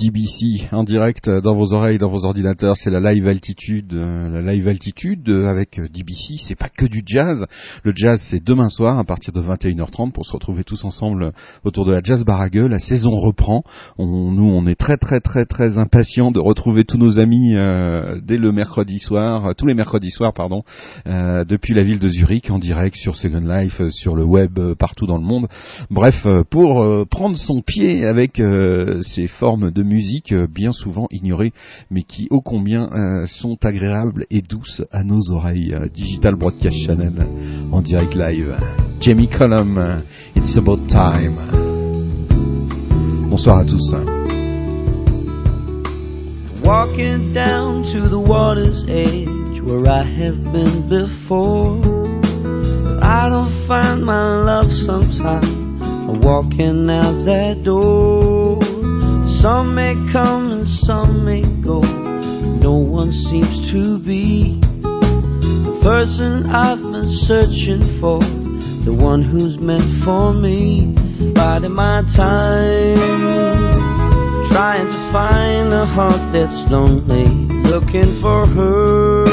DBC en direct dans vos oreilles, dans vos ordinateurs, c'est la live altitude, euh, la live altitude avec DBC, c'est pas que du jazz. Le jazz c'est demain soir à partir de 21h30 pour se retrouver tous ensemble autour de la jazz barague. La saison reprend. On, nous on est très très très très impatients de retrouver tous nos amis euh, dès le mercredi soir, tous les mercredis soirs pardon, euh, depuis la ville de Zurich en direct sur Second Life, sur le web partout dans le monde. Bref, pour prendre son pied avec ces formes de musique euh, bien souvent ignorées, mais qui ô combien euh, sont agréables et douces à nos oreilles. Euh, Digital Broadcast Channel en direct live. Jamie Cullum, It's About Time. Bonsoir à tous. Walking down to the water's edge where I have been before. I don't find my love sometimes. I'm walking out that door. Some may come and some may go. No one seems to be the person I've been searching for, the one who's meant for me. Biding my time, trying to find a heart that's lonely, looking for her.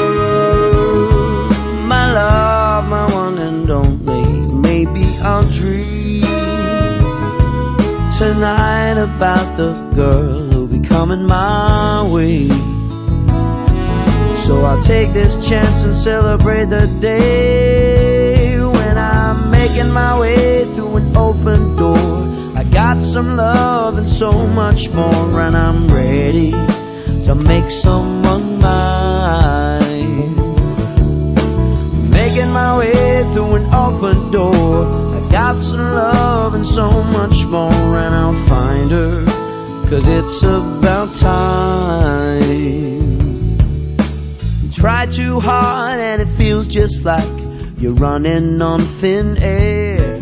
My love, my one and only. Maybe I'll dream tonight about the girl who'll be coming my way. So I'll take this chance and celebrate the day when I'm making my way through an open door. I got some love and so much more, and I'm ready to make someone mine. Making my way through an open door. Got some love and so much more, and I'll find her, cause it's about time. Try too hard, and it feels just like you're running on thin air.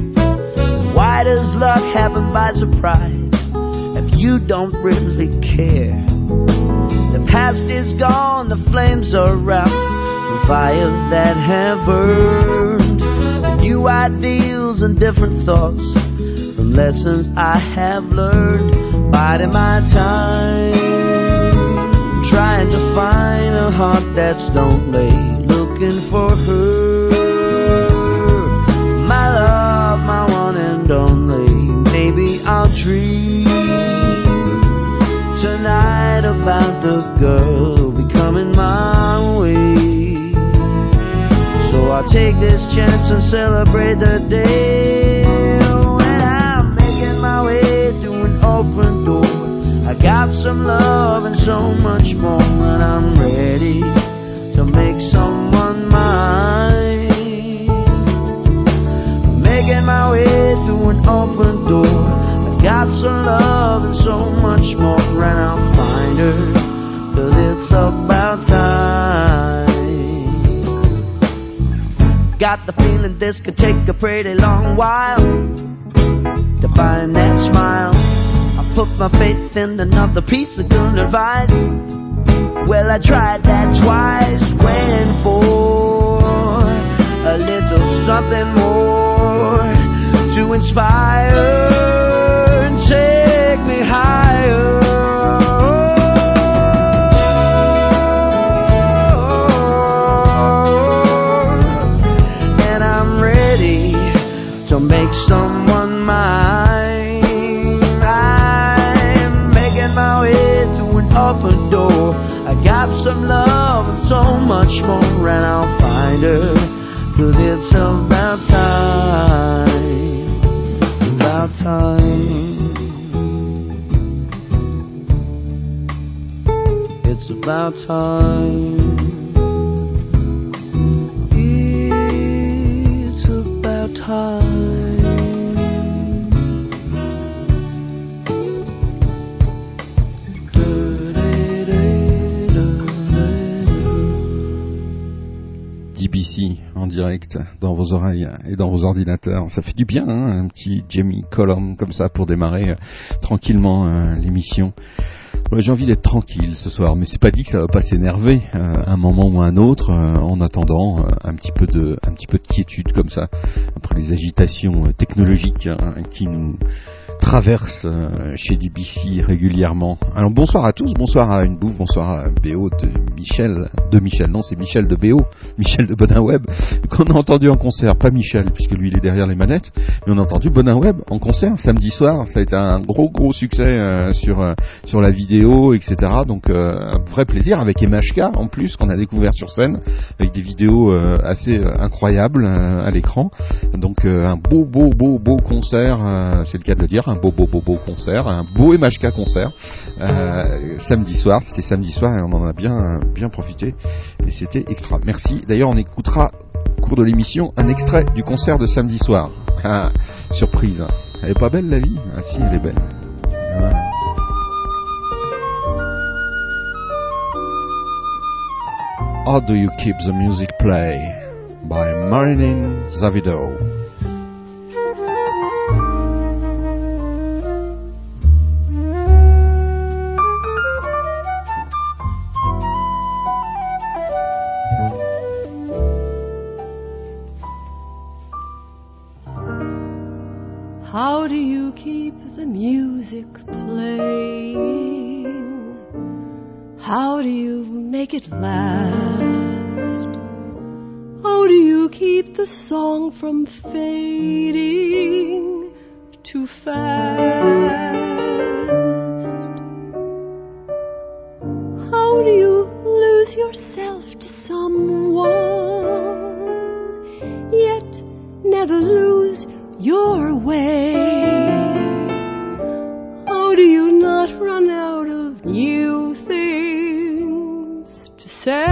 Why does luck happen by surprise if you don't really care? The past is gone, the flames are out, the fires that have burned, new ideals and different thoughts from lessons I have learned. Biding my time, trying to find a heart that's lonely, looking for her. Take this chance and celebrate the day when I'm making my way through an open door. I got some love and so much more, and I'm ready to make someone mine. Making my way through an open door. I got some love and so much more, and I'll find her, cause it's about time. Got the feeling this could take a pretty long while to find that smile. I put my faith in another piece of good advice. Well, I tried that twice, waiting for a little something more to inspire DBC en direct dans vos oreilles et dans vos ordinateurs. Ça fait du bien, hein, un petit Jamie Column comme ça pour démarrer euh, tranquillement euh, l'émission. J'ai envie d'être tranquille ce soir, mais c'est pas dit que ça va pas s'énerver euh, un moment ou un autre. euh, en attendant, euh, un petit peu de, un petit peu de quiétude comme ça après les agitations euh, technologiques hein, qui nous traverse euh, chez DBC régulièrement. Alors bonsoir à tous, bonsoir à une bouffe, bonsoir à BO de Michel, de Michel, non c'est Michel de BO, Michel de Bonin Web, qu'on a entendu en concert, pas Michel puisque lui il est derrière les manettes, mais on a entendu Bonin Web en concert samedi soir, ça a été un gros gros succès euh, sur euh, sur la vidéo, etc. Donc un vrai plaisir avec MHK en plus qu'on a découvert sur scène avec des vidéos assez incroyables à l'écran. Donc un beau beau beau beau concert, c'est le cas de le dire, beau beau beau beau concert, un beau MHK concert euh, samedi soir. C'était samedi soir et on en a bien bien profité et c'était extra. Merci. D'ailleurs, on écoutera au cours de l'émission un extrait du concert de samedi soir. Ah, surprise. Elle est pas belle la vie? Ah si, elle est belle. How do you keep the music play? By Marilyn Zavido. Music playing? How do you make it last? How do you keep the song from fading too fast? How do you lose yourself to someone, yet never lose your way? How do you not run out of new things to say?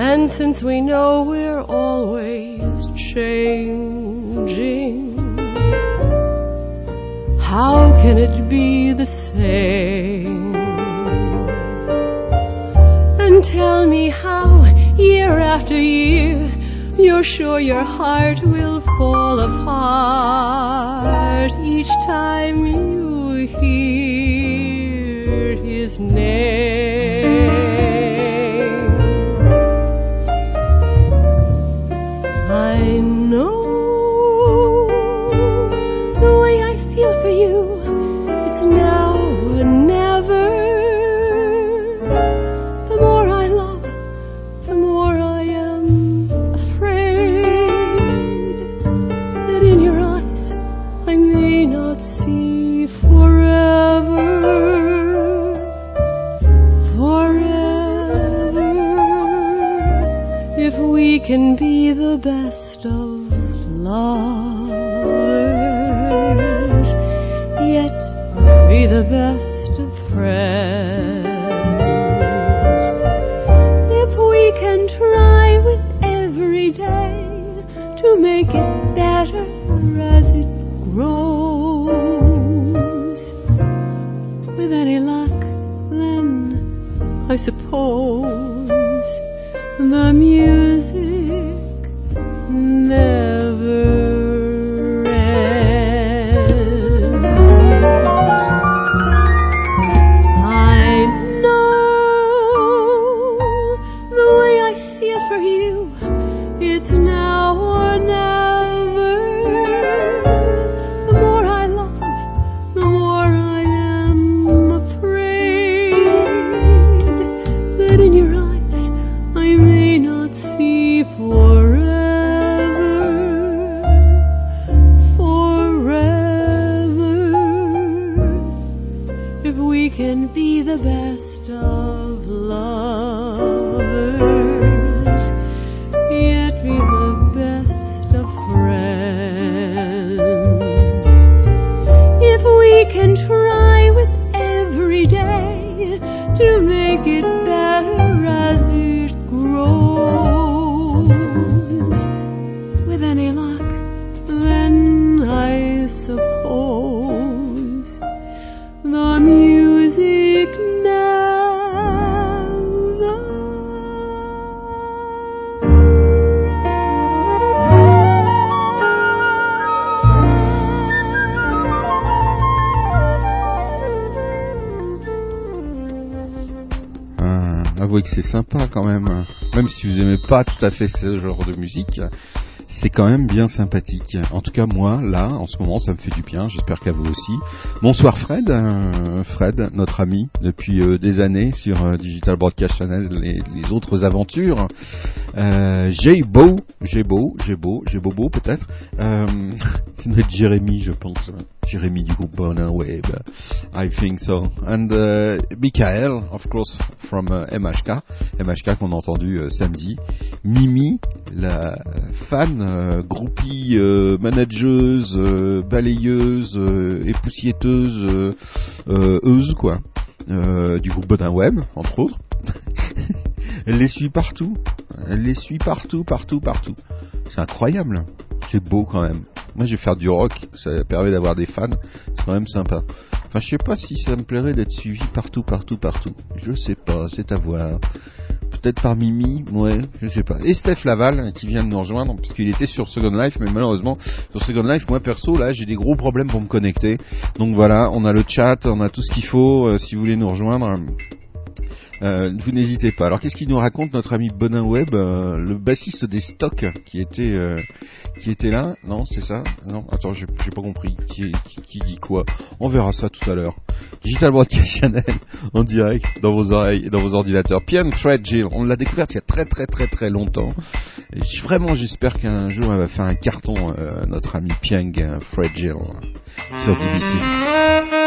And since we know we're always changing, how can it be the same? After year, you're sure your heart will fall apart each time you hear his name. Pas tout à fait ce genre de musique, c'est quand même bien sympathique. En tout cas, moi, là, en ce moment, ça me fait du bien. J'espère qu'à vous aussi. Bonsoir Fred, euh, Fred, notre ami depuis euh, des années sur euh, Digital Broadcast Channel, les, les autres aventures. J'ai beau, j'ai beau, j'ai beau, j'ai bobo peut-être. Euh, c'est notre Jérémy, je pense. Jérémy du groupe Bonheur Web. I think so. And uh, Michael, of course, from uh, MHK. MHK qu'on a entendu euh, samedi. Mimi, la fan, euh, groupie, euh, manageuse, balayeuse, époussiéteuse, euse, quoi. Du groupe Bodin Web, entre autres. Elle les suit partout. Elle les suit partout, partout, partout. C'est incroyable. C'est beau quand même. Moi, je vais faire du rock. Ça permet d'avoir des fans. C'est quand même sympa. Enfin, je sais pas si ça me plairait d'être suivi partout, partout, partout. Je sais pas. C'est à voir. Peut-être par Mimi, ouais, je sais pas. Et Steph Laval, qui vient de nous rejoindre, puisqu'il était sur Second Life, mais malheureusement, sur Second Life, moi perso, là, j'ai des gros problèmes pour me connecter. Donc voilà, on a le chat, on a tout ce qu'il faut, euh, si vous voulez nous rejoindre. Euh, vous n'hésitez pas. Alors qu'est-ce qu'il nous raconte notre ami Bonin Web, euh, le bassiste des stocks qui était euh, qui était là? Non, c'est ça? Non, attends, j'ai pas compris. Qui, qui, qui dit quoi? On verra ça tout à l'heure. Digital Broadcast Channel en direct dans vos oreilles et dans vos ordinateurs. Pian Thread Jill, on l'a découverte il y a très très très très longtemps. Vraiment, j'espère qu'un jour elle va faire un carton, euh, notre ami Piang euh, Fred Jill sur DBC.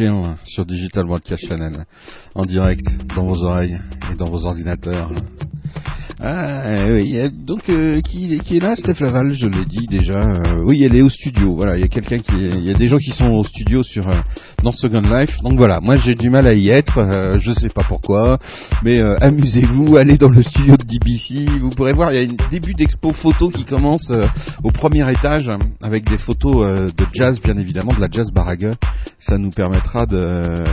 Hein, sur Digital Broadcast Channel, en direct, dans vos oreilles et dans vos ordinateurs. Ah oui, donc euh, qui, est là, Steph Laval, je l'ai dit déjà. Euh, oui, elle est au studio. Voilà, il y a quelqu'un qui, il y a des gens qui sont au studio sur euh, Second Life. Donc voilà, moi j'ai du mal à y être, euh, je sais pas pourquoi, mais amusez-vous, allez dans le studio de DBC. Vous pourrez voir, il y a un début d'expo photo qui commence au premier étage avec des photos de jazz, bien évidemment, de la jazz barague. Ça nous permettra de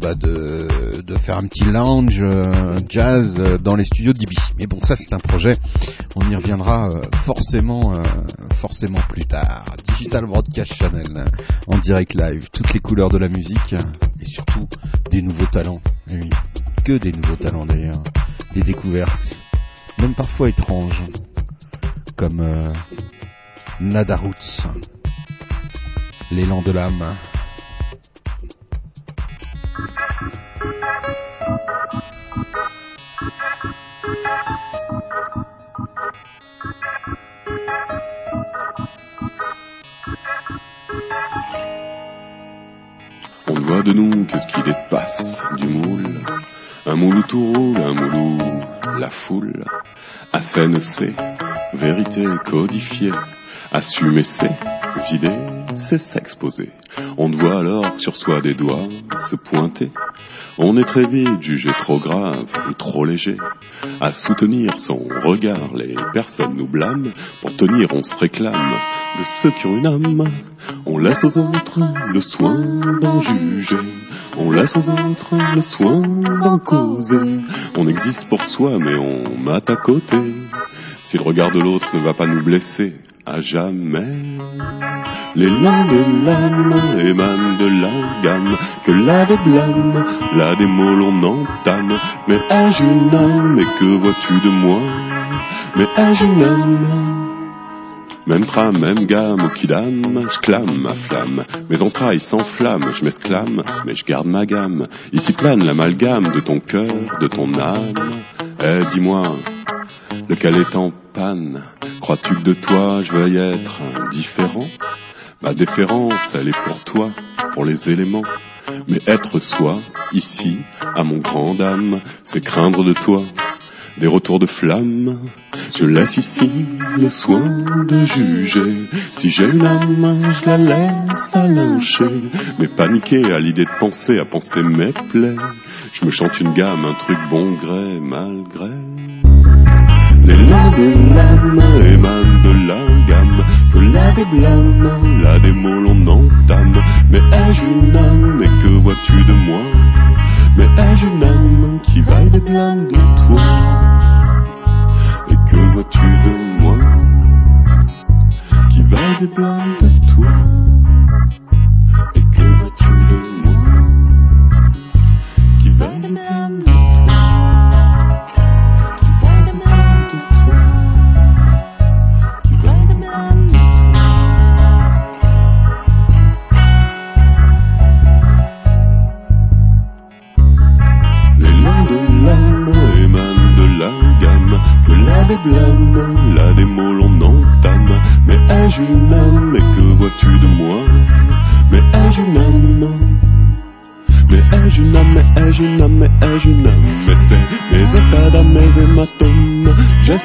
bah de, faire un petit lounge jazz dans les studios DBC. Mais bon, ça c'est un projet. On y reviendra euh, forcément, euh, forcément plus tard. Digital Broadcast Channel en direct live, toutes les couleurs de la musique et surtout des nouveaux talents. Et oui, que des nouveaux talents d'ailleurs, des découvertes, même parfois étranges, comme euh, Nada Roots, l'élan de l'âme. On voit de nous que ce qui dépasse du moule, un moule tout roule, un moule la foule, à scène c'est vérité codifiée, assumer ses idées, c'est s'exposer. On voit alors sur soi des doigts se pointer, on est très vite jugé trop grave ou trop léger. À soutenir son regard, les personnes nous blâment. Pour tenir, on se réclame de ceux qui ont une âme. On laisse aux autres le soin d'en juger. On laisse aux autres le soin d'en causer. On existe pour soi, mais on mate à côté. Si le regard de l'autre ne va pas nous blesser, jamais. L'élan de l'âme émane de la gamme, que là des blâmes, là des mots l'on entame. Mais ai-je une et que vois-tu de moi? Mais ai-je une même trame, même gamme, qui dame, je clame ma flamme. Mes entrailles s'enflamment, je m'exclame, mais je garde ma gamme. Ici plane l'amalgame de ton cœur, de ton âme. Eh, dis-moi, lequel est en Crois-tu que de toi je veuille être différent? Ma déférence, elle est pour toi, pour les éléments. Mais être soi, ici, à mon grand âme, c'est craindre de toi des retours de flamme. Je laisse ici le soin de juger. Si j'ai une âme, je la laisse à lyncher. Mais paniquer à l'idée de penser, à penser mes plaies. Je me chante une gamme, un truc bon gré, malgré. L'élan de l'âme émane de la gamme, que blâmes, là des mots l'on entame. Mais ai-je une âme, et que vois-tu de moi? Mais ai-je une âme qui vaille des blâmes de toi. Et que vois-tu de moi? Qui vaille des blâmes de toi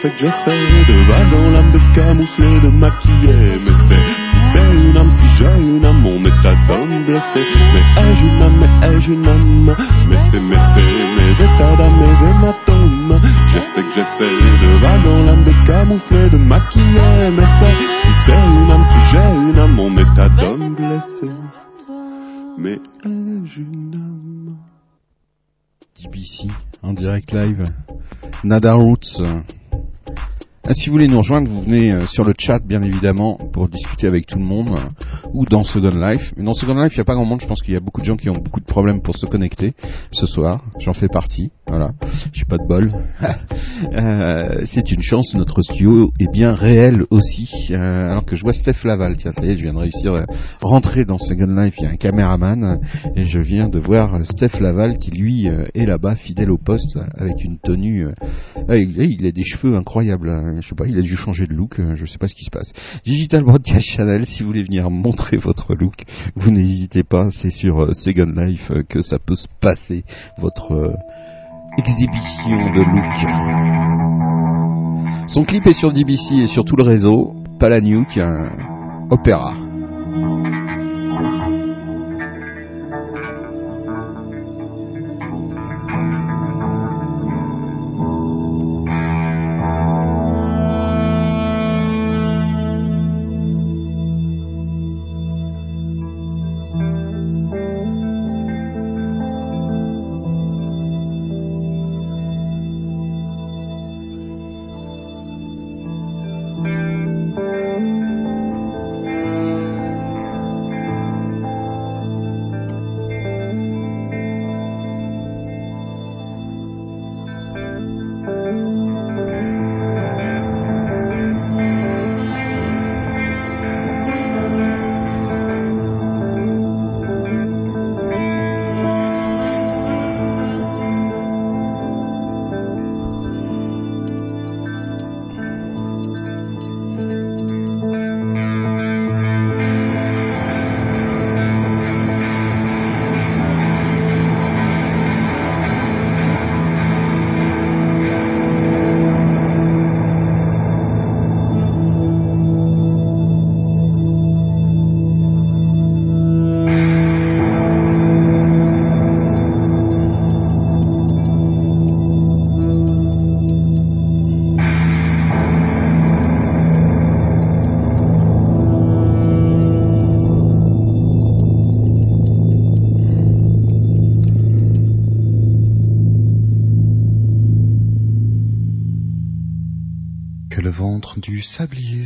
J'essaie que j'essaie de vaguer l'âme, de camoufler, de maquiller Mais c'est si c'est une âme, si j'ai une âme, mon état d'homme blessé. Mais ai-je une âme, mais ai-je une âme? Mais c'est, mais c'est mes états d'âme, mes hématomes J'essaie que j'essaie de vaguer l'âme, de camoufler, de maquiller Mais c'est si c'est une âme, si j'ai une âme, mon état d'homme blessé. Mais ai-je une âme? DBC, en direct live. Nada Roots. Ah, si vous voulez nous rejoindre, vous venez euh, sur le chat, bien évidemment, pour discuter avec tout le monde, euh, ou dans Second Life. Mais dans Second Life, il n'y a pas grand monde. Je pense qu'il y a beaucoup de gens qui ont beaucoup de problèmes pour se connecter ce soir. J'en fais partie. Voilà. J'ai pas de bol. euh, c'est une chance. Notre studio est bien réel aussi. Euh, alors que je vois Steph Laval. Tiens, ça y est, je viens de réussir à rentrer dans Second Life. Il y a un caméraman et je viens de voir Steph Laval qui lui est là-bas, fidèle au poste, avec une tenue. il a des cheveux incroyables je sais pas, il a dû changer de look, euh, je sais pas ce qui se passe. Digital Broadcast Channel, si vous voulez venir montrer votre look, vous n'hésitez pas, c'est sur euh, Second Life euh, que ça peut se passer, votre exhibition de look. Son clip est sur DBC et sur tout le réseau, Palanuke, un opéra.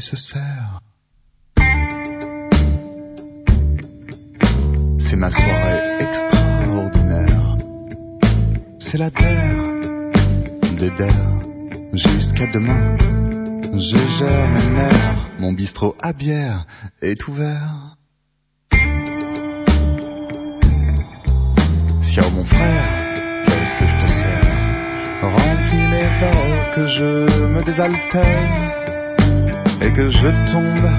C'est ma soirée extraordinaire. C'est la terre des der jusqu'à demain. Je gère mes nerfs, mon bistrot à bière est ouvert. Sire mon frère, qu'est-ce que je te sers? Remplis les verres que je me désaltère que je tombe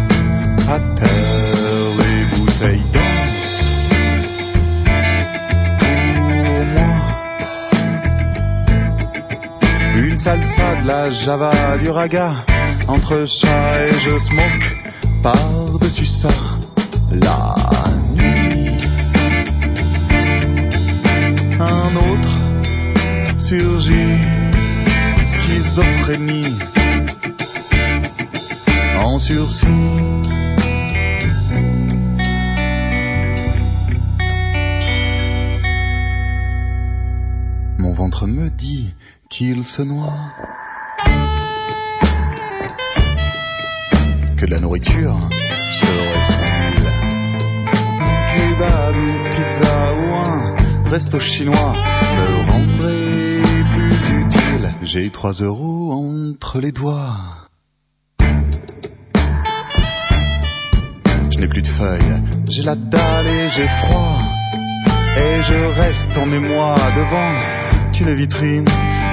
à terre. Les bouteilles dansent pour moi. Une salsa, de la java, du raga entre chat et je smoke par-dessus ça la nuit. Un autre surgit, se noie. Que la nourriture huile. Kebab, une pizza ou un resto chinois me rendrait plus utile. J'ai trois euros entre les doigts. Je n'ai plus de feuilles, j'ai la dalle et j'ai froid. Et je reste en émoi devant une vitrine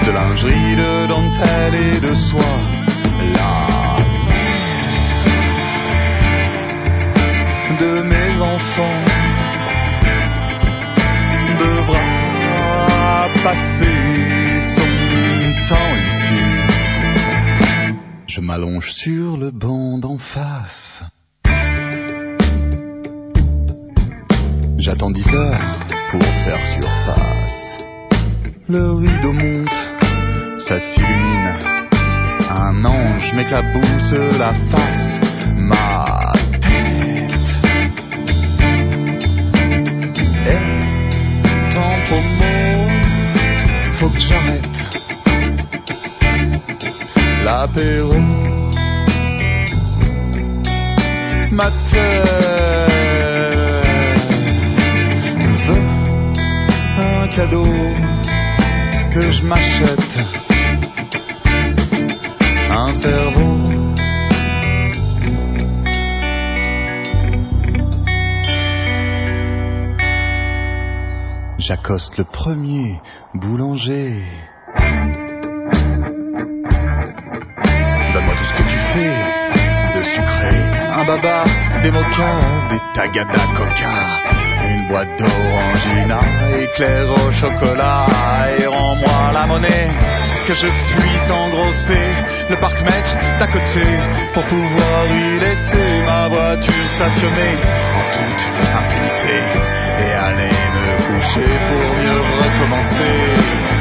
de lingerie, de dentelle et de soie. Là, de mes enfants, devra passer son temps ici. Je m'allonge sur le banc d'en face. J'attends dix heures pour faire surface. Le rideau monte, ça s'illumine. Un ange m'éclabousse la face, ma tête. Et tant pour mots, faut que j'arrête. L'apéro, ma tête veut un cadeau que je m'achète un cerveau. J'accoste le premier boulanger. Donne-moi café, de sucré, un baba, des mochas, des tagada coca, boîte d'orangina, éclair au chocolat, et rends-moi la monnaie que je puisse engrosser le parc-mètre d'à côté pour pouvoir y laisser ma voiture stationnée en toute impunité. Et aller me coucher pour mieux recommencer.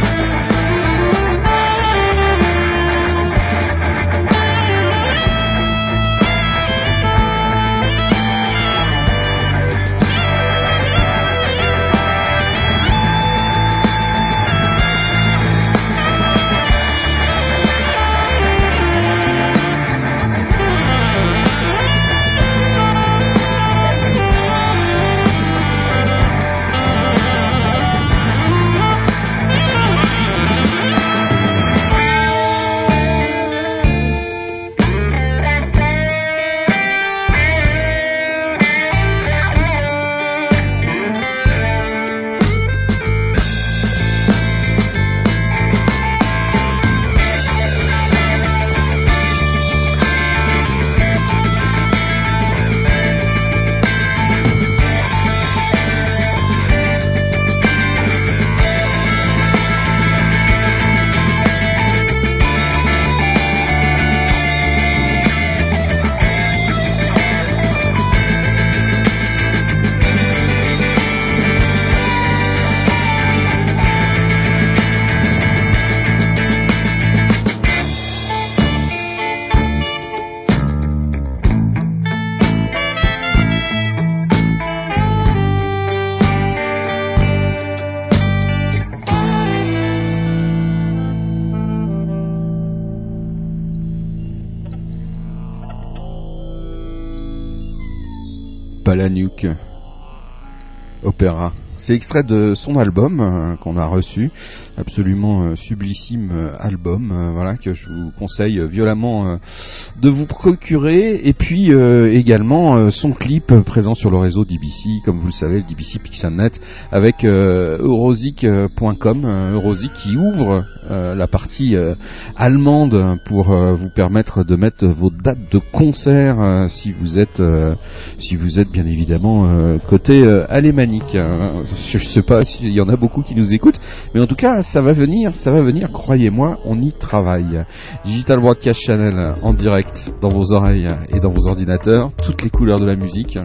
Opéra. C'est extrait de son album euh, qu'on a reçu, absolument euh, sublissime euh, album, voilà que je vous conseille violemment de vous procurer. Et puis euh, également euh, son clip euh, présent sur le réseau DBC, comme vous le savez, le DBC Pixelnet, avec euh, Eurosic.com, euh, Eurosic qui ouvre euh, la partie euh, allemande pour euh, vous permettre de mettre vos dates de concert euh, si vous êtes euh, si vous êtes bien évidemment euh, côté euh, alémanique. hein. Je, je sais pas s'il y en a beaucoup qui nous écoutent, mais en tout cas ça va venir, ça va venir, croyez-moi, on y travaille. Digital Broadcast Channel en direct dans vos oreilles et dans vos ordinateurs, toutes les couleurs de la musique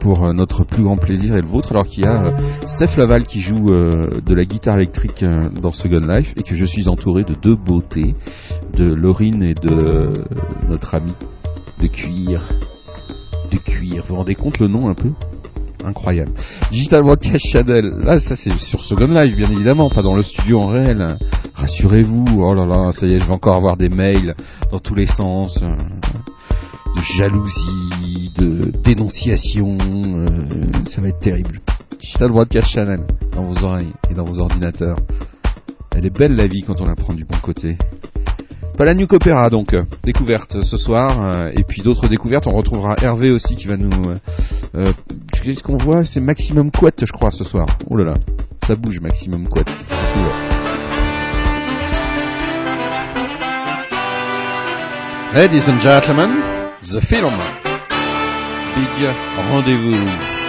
pour euh, notre plus grand plaisir et le vôtre, alors qu'il y a euh, Steph Laval qui joue euh, de la guitare électrique dans Second Life et que je suis entouré de deux beautés, de Laurine et de notre ami de cuir. De cuir, vous vous rendez compte le nom un peu? Incroyable. Digital Broadcast Channel, là ça c'est sur Second Life bien évidemment, pas dans le studio en réel. Rassurez-vous, oh là là, ça y est, je vais encore avoir des mails dans tous les sens. euh, de jalousie, de dénonciation, euh, ça va être terrible. Digital Broadcast Channel dans vos oreilles et dans vos ordinateurs. Elle est belle la vie quand on la prend du bon côté. Pas la Nuke Opera donc, euh, découverte ce soir, euh, et puis d'autres découvertes, on retrouvera Hervé aussi qui va nous... Euh, euh, ce qu'on voit, c'est Maximum Quat je crois ce soir. Oh là là, ça bouge Maximum Quat. Ladies and gentlemen, The Film. Big rendez-vous.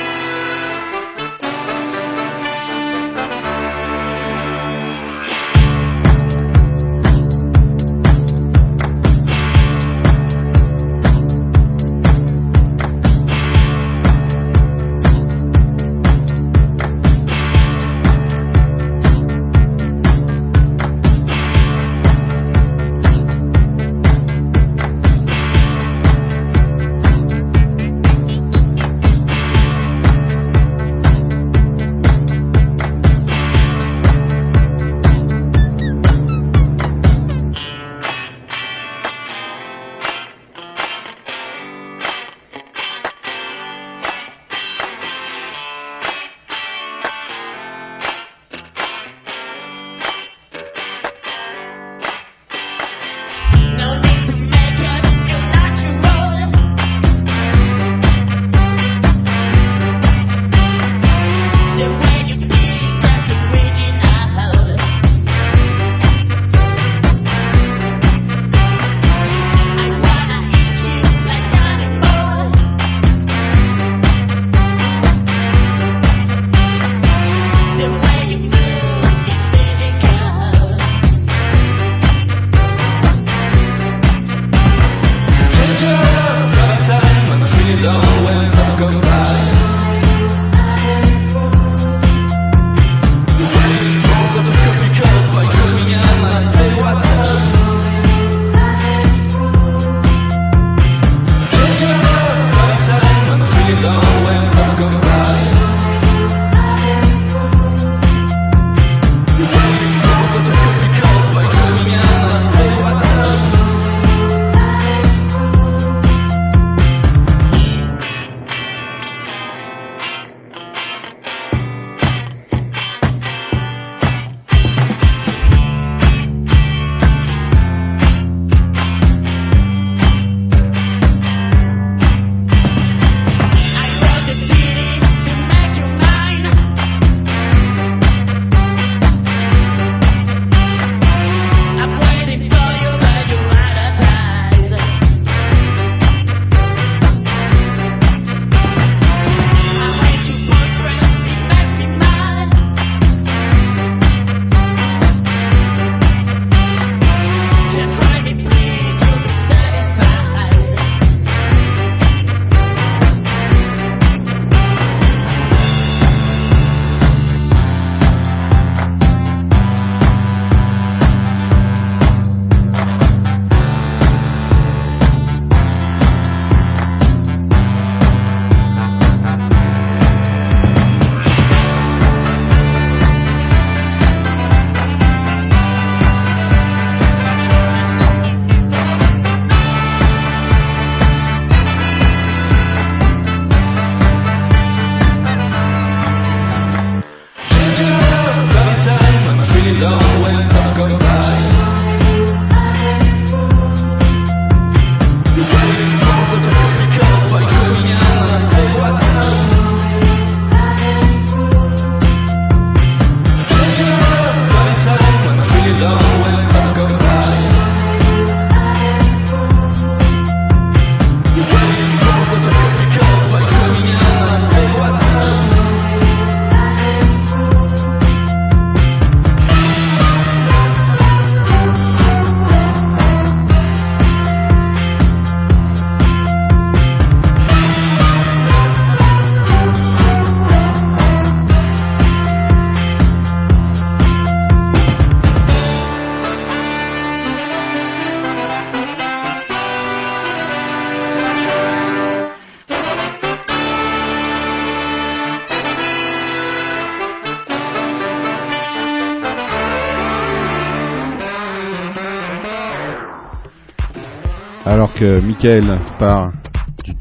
donc euh, Michael par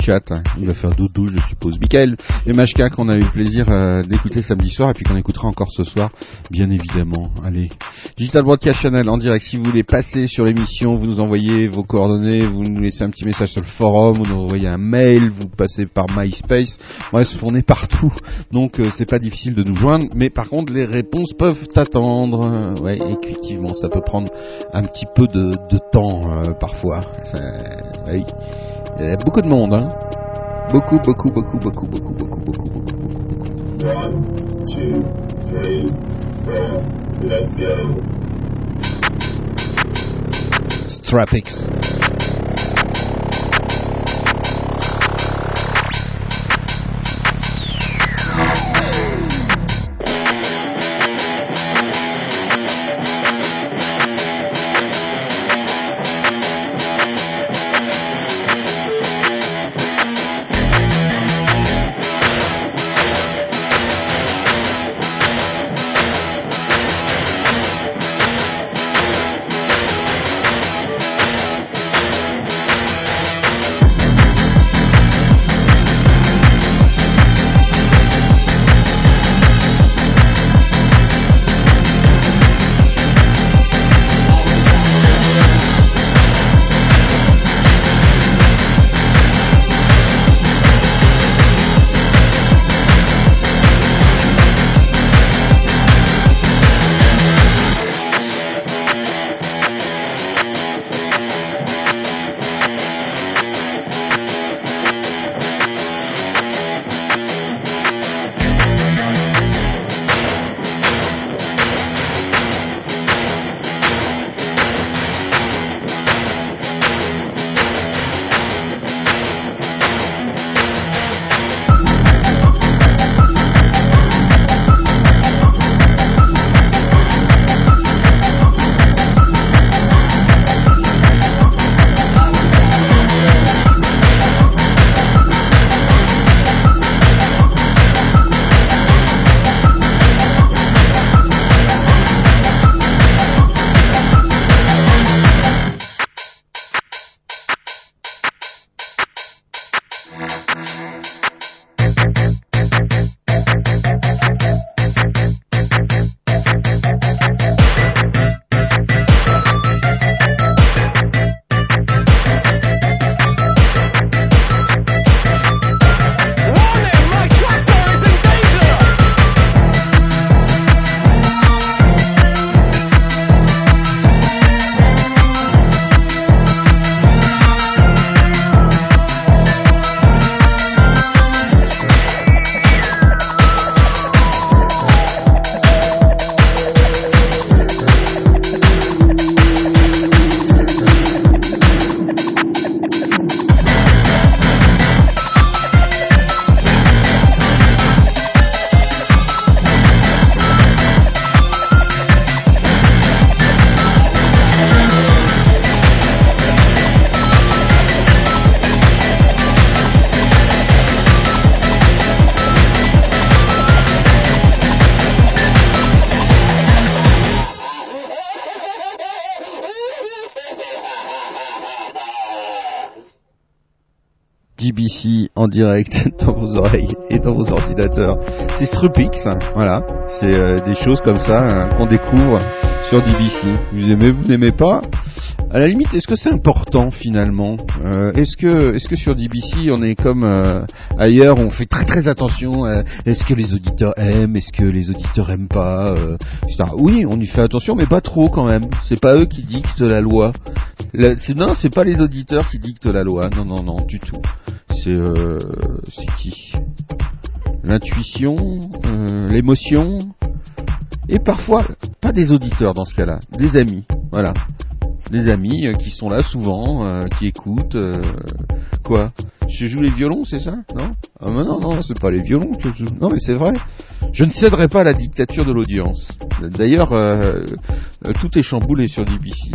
chat. Il va faire doudou, je suppose. Michael et Mashka qu'on a eu le plaisir euh, d'écouter samedi soir et puis qu'on écoutera encore ce soir, bien évidemment. Allez, Digital Broadcast Channel en direct. Si vous voulez passer sur l'émission, vous nous envoyez vos coordonnées, vous nous laissez un petit message sur le forum, vous nous envoyez un mail, vous passez par MySpace. Bref, on est partout, donc euh, c'est pas difficile de nous joindre. Mais par contre, les réponses peuvent attendre. Euh, ouais, effectivement, ça peut prendre un petit peu de, temps parfois. oui. Il y a beaucoup de monde, hein. Beaucoup, beaucoup, beaucoup, beaucoup, beaucoup, beaucoup, beaucoup, beaucoup, beaucoup, beaucoup. One, two, three, four, let's go. Strapix. Direct dans vos oreilles et dans vos ordinateurs. C'est Strupix, voilà. C'est euh, des choses comme ça hein, qu'on découvre sur DBC. Vous aimez, vous n'aimez pas? À la limite, est-ce que c'est important finalement? Euh, Est-ce que, est-ce que sur DBC on est comme euh, ailleurs, on fait très très attention Est-ce que les auditeurs aiment Est-ce que les auditeurs aiment pas Oui, on y fait attention, mais pas trop quand même. C'est pas eux qui dictent la loi. c'est, non, c'est pas les auditeurs qui dictent la loi. Non, non, non, du tout c'est euh, c'est qui? L'intuition, euh, l'émotion, et parfois pas des auditeurs dans ce cas-là, des amis, voilà, des amis euh, qui sont là souvent, qui écoutent, quoi? Je joue les violons, c'est ça? Non? Ah, Non, non, c'est pas les violons que je. Non, mais c'est vrai. Je ne céderai pas à la dictature de l'audience. D'ailleurs, euh, euh, tout est chamboulé sur DBC.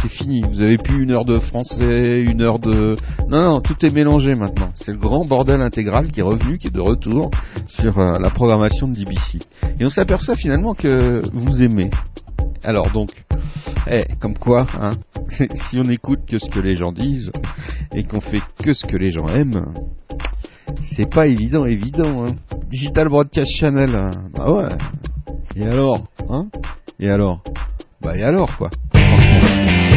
C'est fini. Vous avez plus une heure de français, une heure de... Non, non, tout est mélangé maintenant. C'est le grand bordel intégral qui est revenu, qui est de retour sur euh, la programmation de DBC. Et on s'aperçoit finalement que vous aimez. Alors donc, eh, comme quoi, hein, si on écoute que ce que les gens disent et qu'on fait que ce que les gens aiment, c'est pas évident, évident. Hein. Digital Broadcast Channel, hein. bah ouais. Et alors, hein? Et alors? Bah et alors quoi?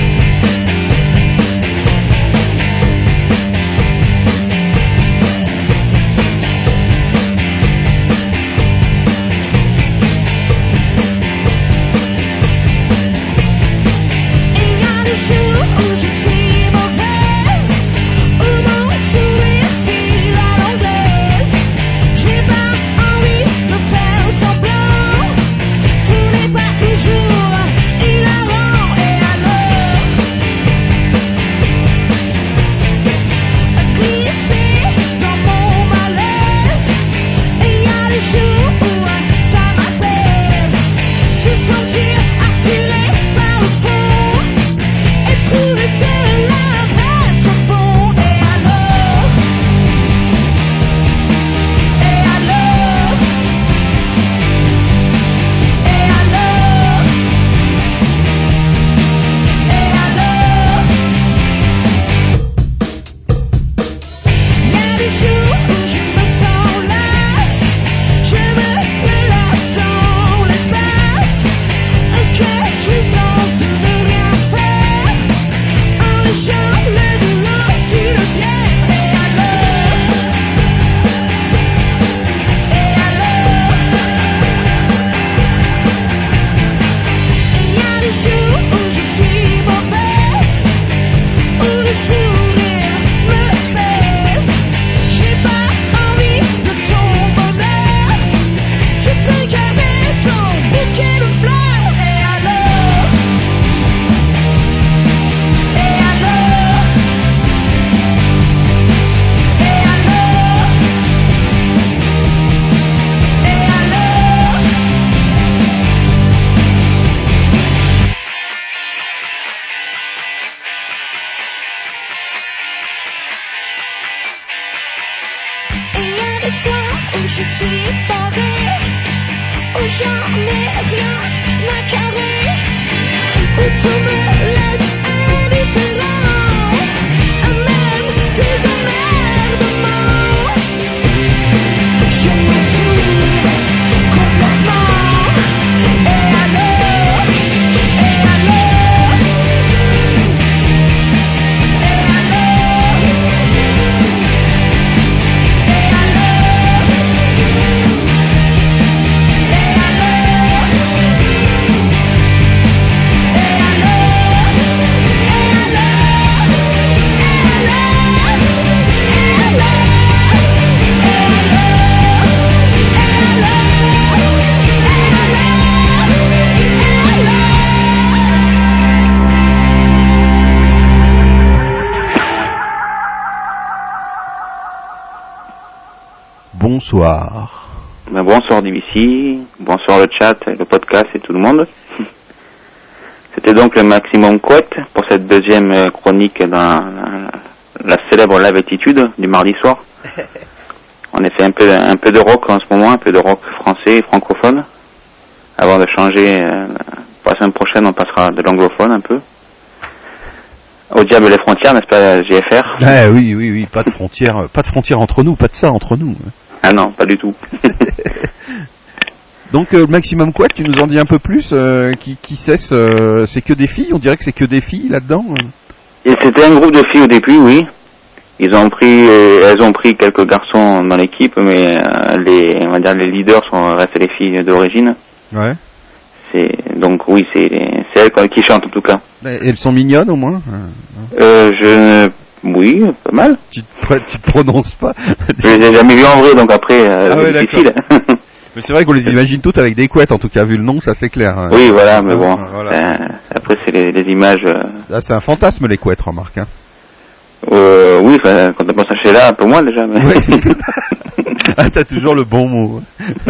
bonsoir. Ben, bonsoir DBC, bonsoir le chat, le podcast et tout le monde. C'était donc le Maximum Quote pour cette deuxième euh, chronique dans la, célèbre live attitude du mardi soir. On a fait un peu, un peu de rock en ce moment, un peu de rock français et francophone. Avant de changer, euh, la semaine prochaine, on passera de l'anglophone un peu. Au diable les frontières, n'est-ce pas, GFR eh Oui, oui, oui, pas de frontières, pas de frontières entre nous, pas de ça entre nous. Ah non, pas du tout. Donc euh, Maximum quoi tu nous en dis un peu plus euh, Qui, qui cesse euh, C'est que des filles On dirait que c'est que des filles là-dedans Et c'était un groupe de filles au début, oui. Ils ont pris, elles ont pris quelques garçons dans l'équipe, mais les, on va dire les leaders sont restés les filles d'origine. Ouais. C'est donc oui, c'est c'est elles qui chantent en tout cas. elles sont mignonnes au moins. Euh, je oui, pas mal. Tu te, tu te prononces pas Je les ai jamais vus en vrai, donc après, euh, ah difficile. Mais c'est vrai qu'on les imagine toutes avec des couettes, en tout cas, vu le nom, ça c'est clair. Hein. Oui, voilà, mais bon, après c'est les, les, images... Euh... Là, c'est un fantasme, les couettes, remarque. Hein. Euh, oui, quand on pense à là, un peu moins déjà. Mais... Oui, ah, t'as toujours le bon mot.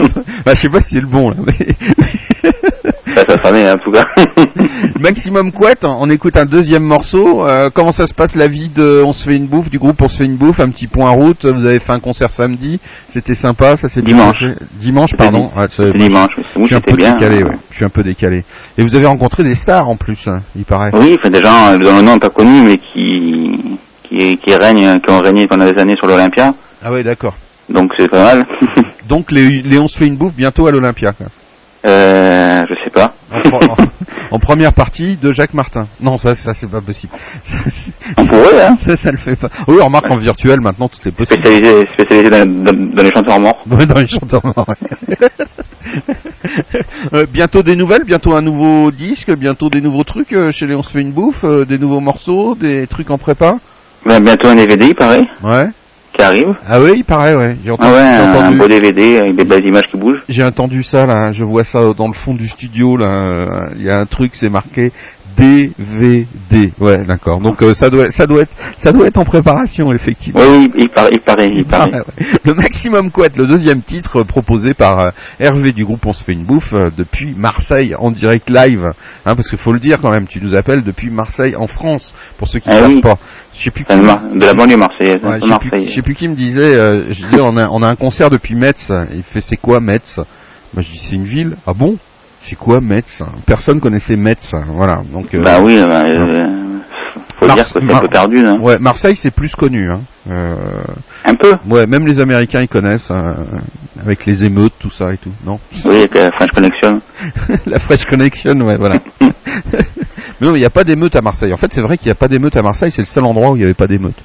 bah, je sais pas si c'est le bon, là, mais... Ça, en tout cas. Maximum Couette, on écoute un deuxième morceau. Euh, comment ça se passe la vie de On se fait une bouffe, du groupe On se fait une bouffe, un petit point route. Vous avez fait un concert samedi, c'était sympa, ça bien Dimanche. passé. Dimanche, pardon. Ouais, dimanche, oui. Je suis un peu bien. décalé, ouais. Je suis un peu décalé. Et vous avez rencontré des stars en plus, hein, il paraît. Oui, enfin, des gens euh, dont le nom pas connu, mais qui, qui, qui règnent, qui ont régné pendant des années sur l'Olympia. Ah ouais, d'accord. Donc c'est pas mal. Donc les, les On se fait une bouffe bientôt à l'Olympia. Euh, je sais pas. En, première partie de Jacques Martin. Non, ça, ça c'est pas possible. Ça, On pourrait, hein. ça, ça le fait pas. Oui, remarque en virtuel maintenant tout est possible. Spécialisé, spécialisé dans, dans- dans les chanteurs morts. Ouais, dans les chanteurs morts, ouais. Euh, bientôt des nouvelles, bientôt un nouveau disque, bientôt des nouveaux trucs euh, chez les On se fait une bouffe, euh, des nouveaux morceaux, des trucs en prépa? Ben, bientôt un DVD, il paraît, Ouais. Qui arrive. Ah oui, il paraît, ouais. J'ai entendu, Ah ouais, j'ai un, un entendu, beau DVD avec des belles images qui bougent. j'ai entendu ça là. Je vois ça dans le fond du studio là. Il y a un truc, c'est marqué DVD. Ouais, d'accord. Donc euh, ça doit, ça doit être, ça doit être en préparation effectivement. Oui, il paraît, il paraît, il paraît. Ah, ouais. Le Maximum Couette, le deuxième titre proposé par euh, Hervé du groupe On se fait une bouffe euh, depuis Marseille en direct live. Hein, parce qu'il faut le dire quand même, tu nous appelles depuis Marseille en France, pour ceux qui ne Ah savent oui. pas. Je sais plus qui, de, la banlieue marseillaise, ouais, je sais plus- Marseille. je sais plus qui me disait, euh, je disais on, a, on a un concert depuis Metz. Il fait c'est quoi Metz? Moi je dis c'est une ville. Ah bon? C'est quoi Metz Personne connaissait Metz. Voilà. Donc euh, Bah oui, bah, euh, faut dire que c'est un peu perdu, hein. ouais, Marseille c'est plus connu. Hein. Euh, Un peu. Ouais, même les Américains ils connaissent avec les émeutes, tout ça et tout. Non? Oui, avec la French Connection. La French Connection, ouais, voilà. mais non, il n'y a pas d'émeute à Marseille. En fait, c'est vrai qu'il n'y a pas d'émeute à Marseille. C'est le seul endroit où il n'y avait pas d'émeute.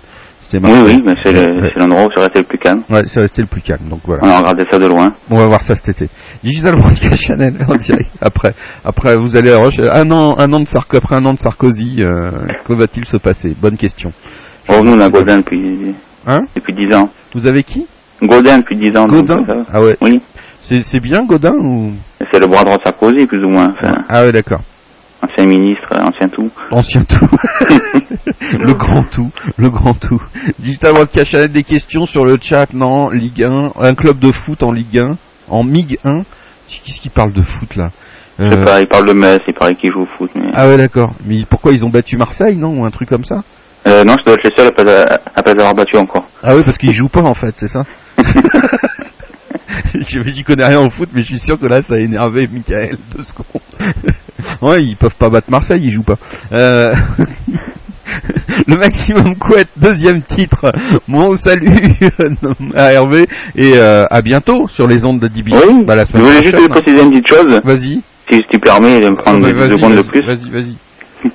C'était Oui, oui, mais c'est le- c'est l'endroit où ça restait le plus calme. Ouais, c'est resté le plus calme. Donc voilà. On a regardé ça de loin. On va voir ça cet été. Digital Broadcast Channel en direct. Après, après vous allez rechercher- un an, un an de Sarko, après un an de Sarkozy, euh, que va-t-il se passer? Bonne question. Oh, nous, on a Godin depuis, Hein? depuis 10 ans. Vous avez qui? Godin depuis 10 ans. Godin? Ah ouais. Oui. C'est c'est bien Godin ou? C'est le bras droit de Sarkozy, plus ou moins. Enfin, Ah ouais, d'accord. Ancien ministre, ancien tout. Ancien tout. le grand tout. Le grand tout. Digital Broadcast Channel, des questions sur le chat, non, Ligue 1, un club de foot en Ligue 1, en MIG 1. Qu'est-ce qui parle de foot là Je sais Euh, pas, il parle de Metz, il paraît qu'il joue au foot, mais... Ah ouais, d'accord. Mais pourquoi ils ont battu Marseille, non Ou un truc comme ça Euh, non, je dois être le seul à pas, à pas avoir battu encore. Ah oui, parce qu'ils jouent pas en fait, c'est ça Je j'y connais rien au foot, mais je suis sûr que là, ça a énervé Michael deux secondes. Ouais, ils peuvent pas battre Marseille, ils jouent pas. Euh... Le maximum couette, deuxième titre. Bon salut à Hervé et euh, à bientôt sur les ondes de DBC. Oui, Bah, la je semaine voulais juste préciser une petite chose, Vas-y. si tu permets de me prendre Ouais, deux secondes de plus. Vas-y, vas-y.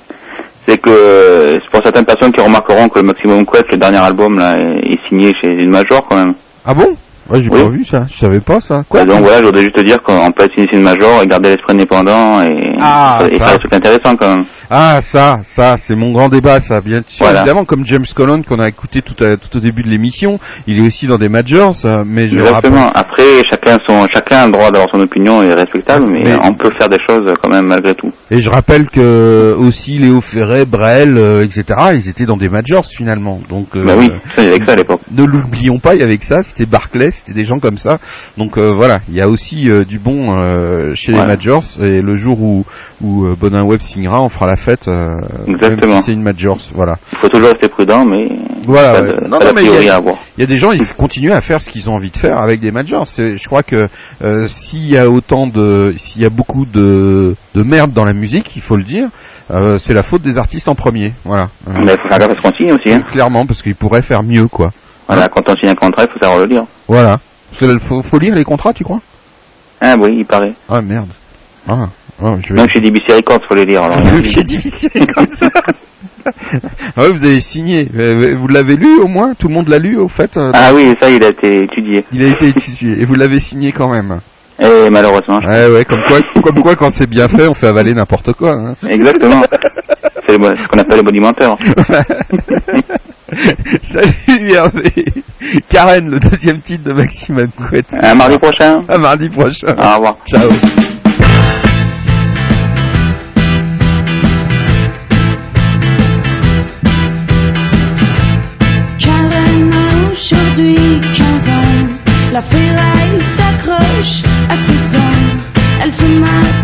C'est que euh, c'est pour certaines personnes qui remarqueront que le Maximum Quest, le dernier album, là, est signé chez une major quand même. Ah bon? Ouais, j'ai Oui. pas vu ça. Je savais pas ça. Quoi Et donc voilà, je voudrais juste te dire qu'on peut être chez une major et garder l'esprit indépendant et, Ah, et faire des trucs intéressants quand même. Ah ça, ça, c'est mon grand débat, ça. Bien sûr, Voilà. évidemment, comme James Colon qu'on a écouté tout, à- tout au début de l'émission, il est aussi dans des majors, euh, mais je Exactement. rappelle. Après, chacun son, chacun a le droit d'avoir son opinion et est respectable, mais, Mais- on peut faire des choses quand même malgré tout. Et je rappelle que aussi Léo Ferré, Brel, euh, etc. Ils étaient dans des majors finalement. Donc euh, bah oui, ça, il y avait que ça à l'époque. ne l'oublions pas, il y avait que ça, c'était Barclay, c'était des gens comme ça. Donc euh, voilà, il y a aussi euh, du bon euh, chez les majors. Et le jour où, où euh, Bonin Web signera, on fera la fête. euh, Exactement. Même si c'est une majors, voilà. Il faut toujours rester prudent, mais Voilà, pas ouais. de, Non, pas non, mais il y a-. Il y des gens, il faut continuer à faire ce qu'ils ont envie de faire avec des majors. Je crois que euh, s'il y a autant de, s'il y a beaucoup de, de merde dans la musique, il faut le dire, euh, c'est la faute des artistes en premier. Voilà. Mais il faut faire gaffe à ce qu'on signe aussi. Hein. Clairement, parce qu'ils pourraient faire mieux, quoi. Voilà, quand on signe un contrat, il faut savoir le lire. Voilà. Parce que, faut, faut lire les contrats, tu crois? Ah oui, il paraît. Ah merde. Ah, ah, je vais. Même chez DBC Records, faut les lire. Alors, J'ai difficile comme ça. ah ouais, vous avez signé. Euh, Vous l'avez lu au moins? Tout le monde l'a lu au fait euh, ah oui, ça, il a été étudié. Il a été étudié et vous l'avez signé quand même? Et malheureusement, je- Ouais, ouais, comme quoi, comme quoi quand c'est bien fait, on fait avaler n'importe quoi. Hein. exactement. C'est bon- ce qu'on appelle le bonimenteur. Salut Hervé. Karen, le deuxième titre de Maxime Couette. Un mardi prochain. À mardi prochain. Au revoir. Ciao. La ferraille s'accroche à ses dents. Elle se mate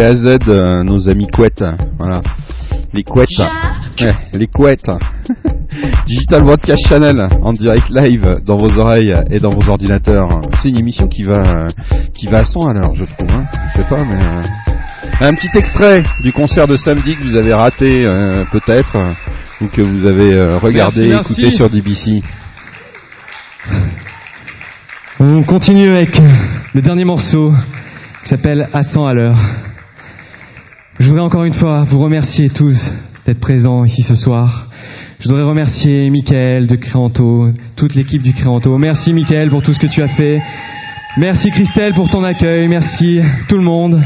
chez AZ, euh, nos amis couettes. Voilà. Les couettes. Ouais, les couettes. Digital Broadcast Channel en direct live dans vos oreilles et dans vos ordinateurs. C'est une émission qui va qui va à 100 à l'heure, je trouve. Hein. Je sais pas, mais euh, un petit extrait du concert de samedi que vous avez raté euh, peut-être ou que vous avez euh, regardé, Merci, écouté merci. sur DBC. On continue avec le dernier morceau qui s'appelle À 100 à l'heure. Je voudrais encore une fois vous remercier tous d'être présents ici ce soir. Je voudrais remercier Mickaël de Créanto, toute l'équipe du Créanto. Merci Mickaël pour tout ce que tu as fait. Merci Christelle pour ton accueil. Merci tout le monde.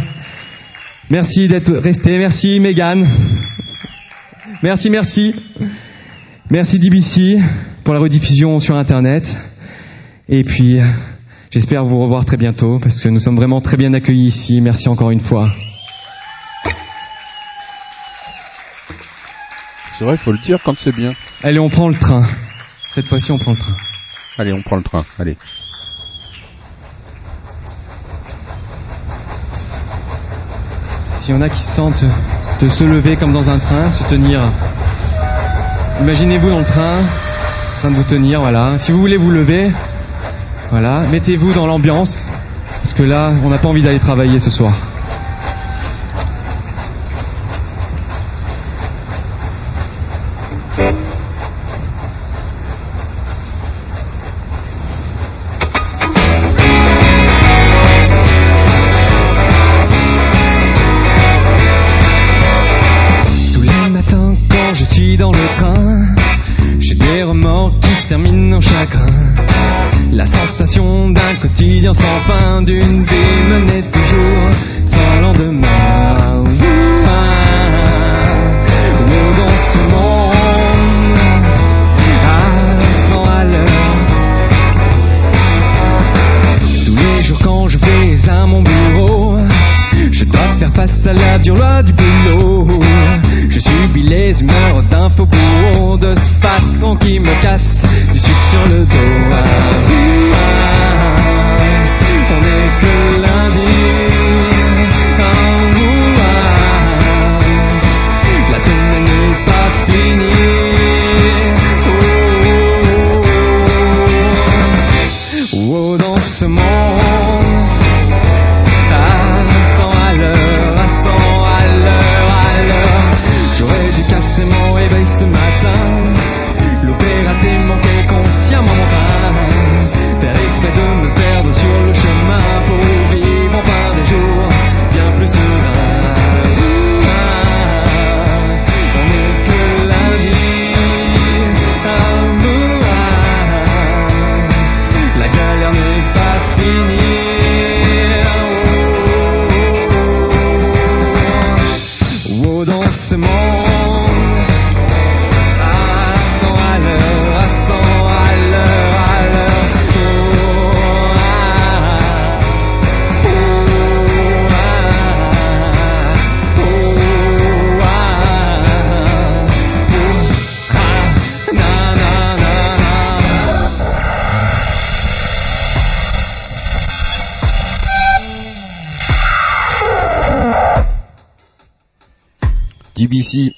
Merci d'être resté. Merci Megan. Merci, merci. Merci DBC pour la rediffusion sur Internet. Et puis, j'espère vous revoir très bientôt parce que nous sommes vraiment très bien accueillis ici. Merci encore une fois. C'est vrai, il faut le dire quand c'est bien. Allez, on prend le train. Cette fois-ci, on prend le train. Allez, on prend le train. Allez. S'il y en a qui se sentent de se lever comme dans un train, se tenir. Imaginez-vous dans le train, en train de vous tenir, voilà. Si vous voulez vous lever, voilà, mettez-vous dans l'ambiance, parce que là, on n'a pas envie d'aller travailler ce soir.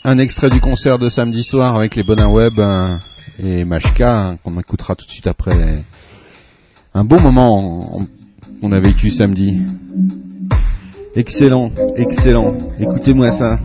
Un extrait du concert de samedi soir avec les Bonins Web euh, et Mashka, hein, qu'on écoutera tout de suite après. Un bon moment qu'on a vécu samedi. Excellent, excellent. Écoutez-moi ça.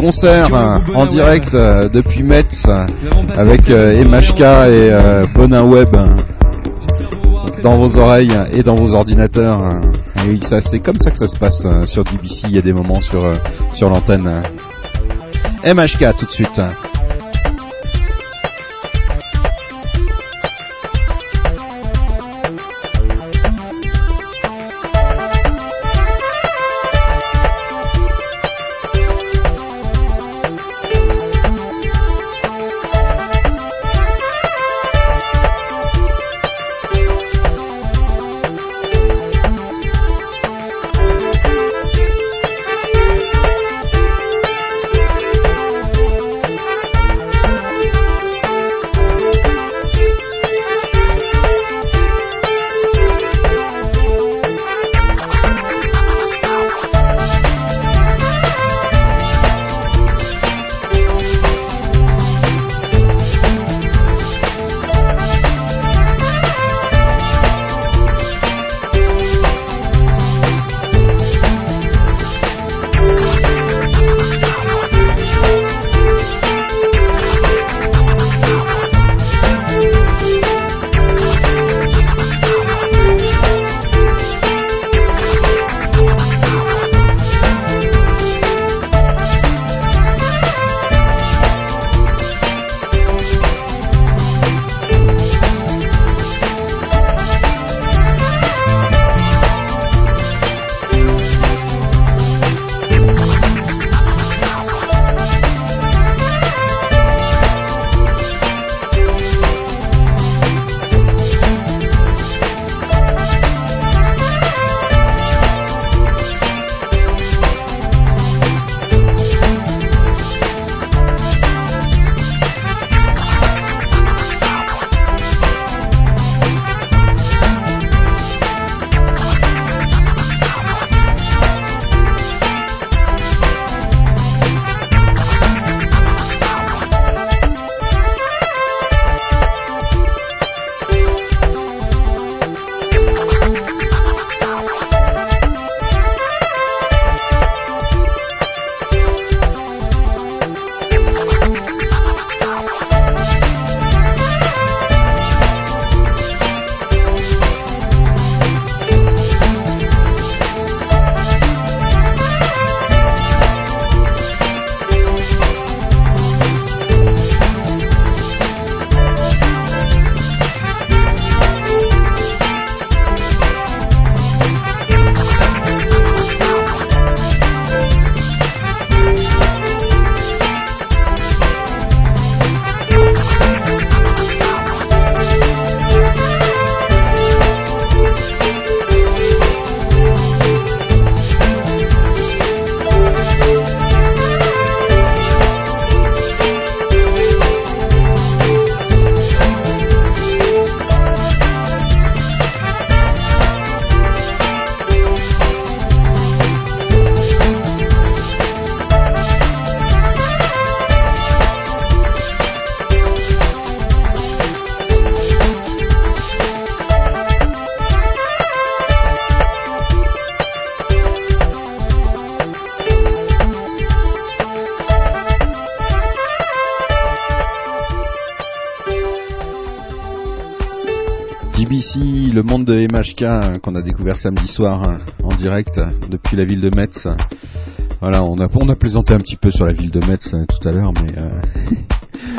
Concert en direct euh, depuis Metz avec euh, Emashka et euh, Bonin Web dans vos oreilles et dans vos ordinateurs. oui, ça c'est comme ça que ça se passe sur DBC. Il y a des moments sur sur l'antenne. MHK tout de suite. Hein, qu'on a découvert samedi soir hein, en direct euh, depuis la ville de Metz. Voilà, on a, plaisanté un petit peu sur la ville de Metz tout à l'heure, mais euh,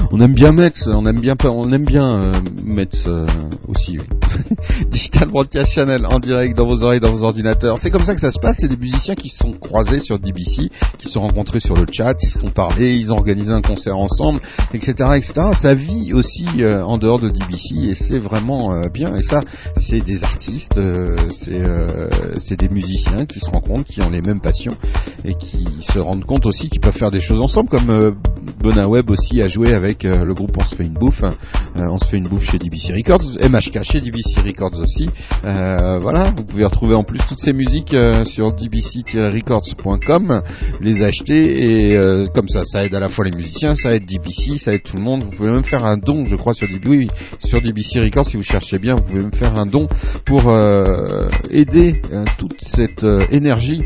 on aime bien Metz, on aime bien, on aime bien euh, Metz euh, aussi. Digital Broadcast Channel en direct dans vos oreilles, dans vos ordinateurs. C'est comme ça que ça se passe. C'est des musiciens qui se sont croisés sur DBC, qui se sont rencontrés sur le chat, ils se sont parlé, ils ont organisé un concert ensemble, etc., etc. Ça vit aussi euh, en dehors de DBC et c'est vraiment euh, bien. Et ça, c'est des artistes, euh, c'est euh, c'est des musiciens qui se rencontrent, qui ont les mêmes passions et qui se rendent compte aussi qu'ils peuvent faire des choses ensemble, comme euh, Bonin Web aussi a joué avec euh, le groupe On se fait une bouffe. Euh, on se fait une bouffe chez DBC Records, MHK chez DBC Records aussi. Euh, voilà, vous pouvez retrouver en plus toutes ces musiques euh, sur dbc-records.com, les acheter et euh, comme ça, ça aide à la fois les musiciens, ça aide DBC, ça aide tout le monde. Vous pouvez même faire un don, je crois, sur DBC, oui, sur DBC Records si vous cherchez bien, vous pouvez même faire un don pour euh, aider euh, toute cette euh, énergie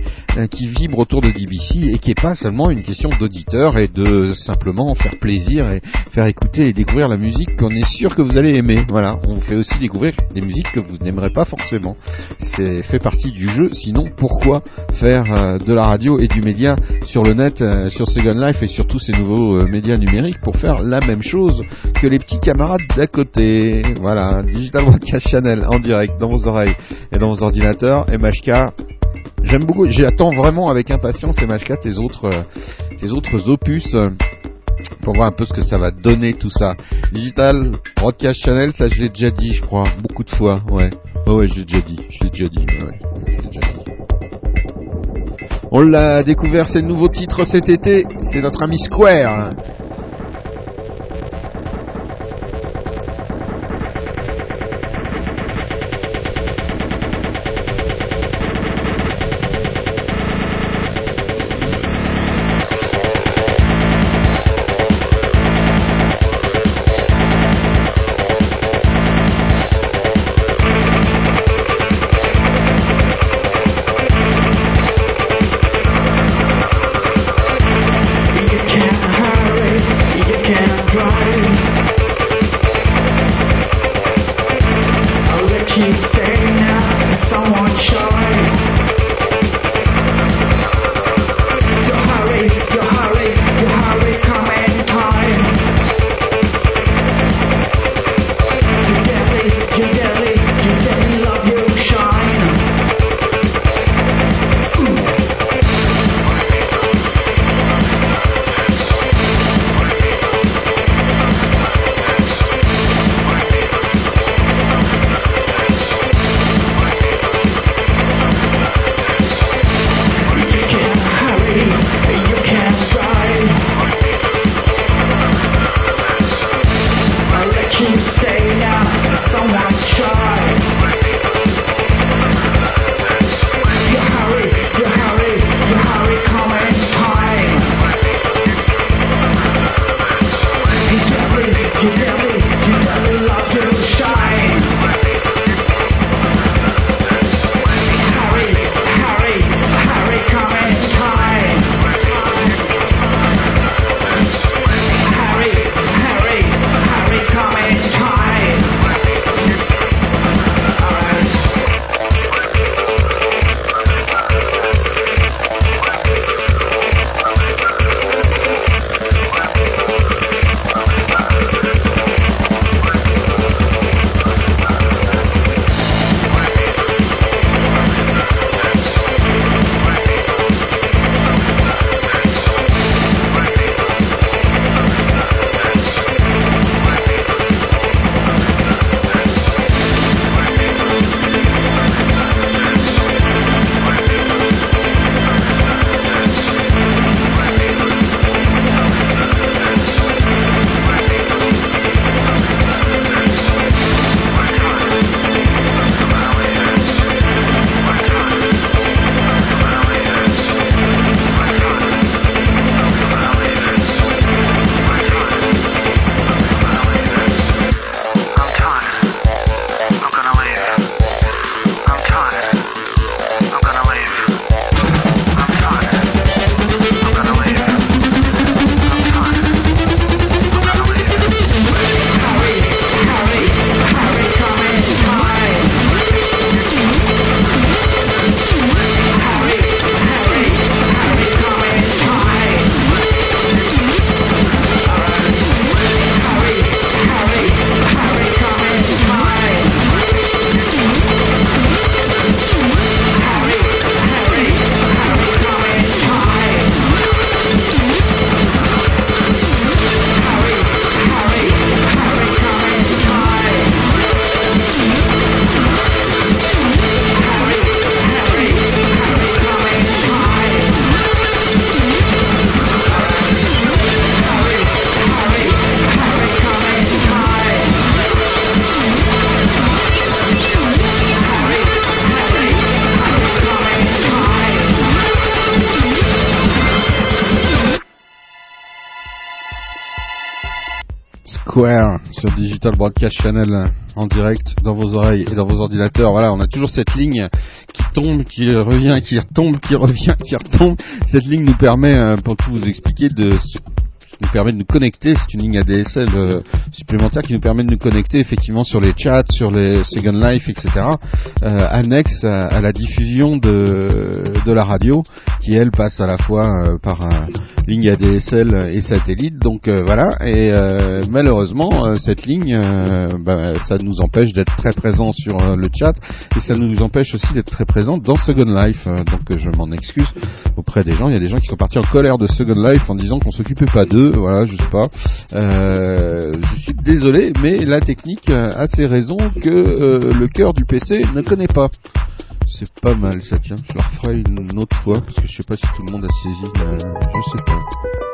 qui vibre autour de DBC et qui est pas seulement une question d'auditeur et de simplement faire plaisir et faire écouter et découvrir la musique qu'on est sûr que vous allez aimer. Voilà, on fait aussi découvrir des musiques que vous n'aimerez pas forcément. C'est fait partie du jeu. Sinon, pourquoi faire euh, de la radio et du média sur le net, euh, sur Second Life et sur tous ces nouveaux euh, médias numériques pour faire la même chose que les petits camarades d'à côté? Voilà, Digital Broadcast Channel en direct dans vos oreilles et dans vos ordinateurs. MHK J'aime beaucoup, j'attends vraiment avec impatience MH4 tes autres, tes autres opus pour voir un peu ce que ça va donner tout ça. Digital Broadcast Channel, ça je l'ai déjà dit, je crois, beaucoup de fois, ouais. Ouais, ouais, je l'ai déjà dit, je l'ai déjà dit, ouais, je l'ai déjà dit. On l'a découvert, c'est le nouveau titre cet été, c'est notre ami Square. hein. Digital Broadcast Channel en direct dans vos oreilles et dans vos ordinateurs. Voilà, on a toujours cette ligne qui tombe, qui revient, qui retombe, qui revient, qui retombe. Cette ligne nous permet, euh, pour tout vous expliquer, de nous permet de nous connecter, c'est une ligne ADSL euh, supplémentaire qui nous permet de nous connecter effectivement sur les chats, sur les Second Life, etc. Euh, annexe à, à la diffusion de, de la radio, qui elle passe à la fois euh, par euh, ligne ADSL et satellite. Donc euh, voilà, et euh, malheureusement euh, cette ligne, bah, ça nous empêche d'être très présent sur le chat et ça nous empêche aussi d'être très présent dans Second Life. Euh, donc je m'en excuse auprès des gens. Il y a des gens qui sont partis en colère de Second Life en disant qu'on s'occupait pas d'eux. Voilà, je sais pas. Euh, je suis désolé, mais la technique euh, a ses raisons que euh, le cœur du PC ne connaît pas. C'est pas mal ça, tiens. Je le referai une autre fois parce que je sais pas si tout le monde a saisi. la- Je sais pas.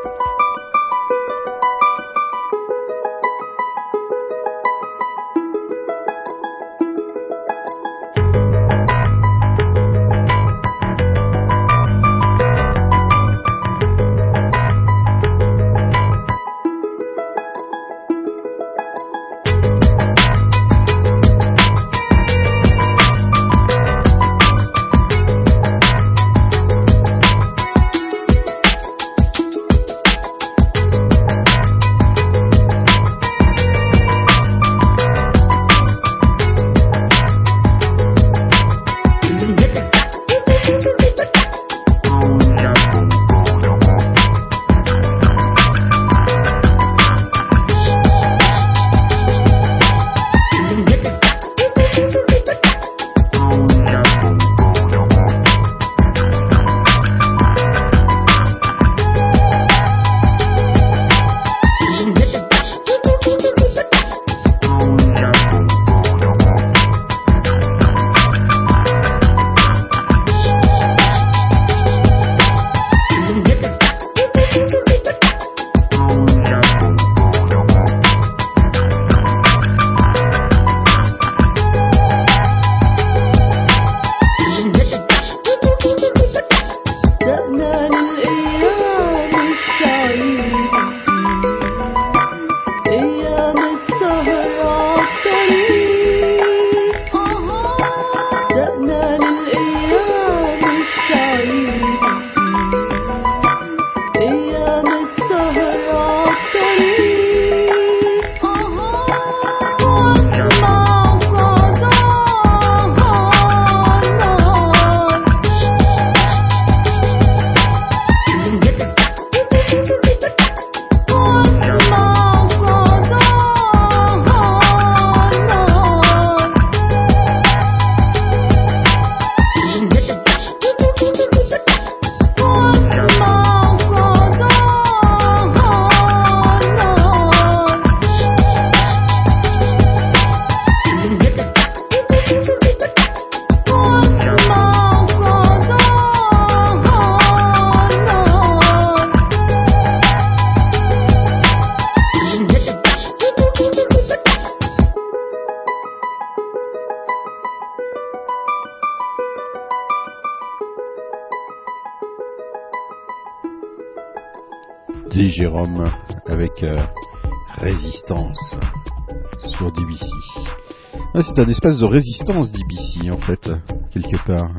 Un espace de résistance DBC en fait, quelque part.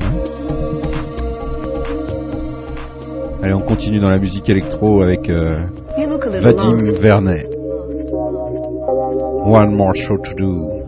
Hein Allez, on continue dans la musique électro avec euh, Vadim. Vernet. One more show to do.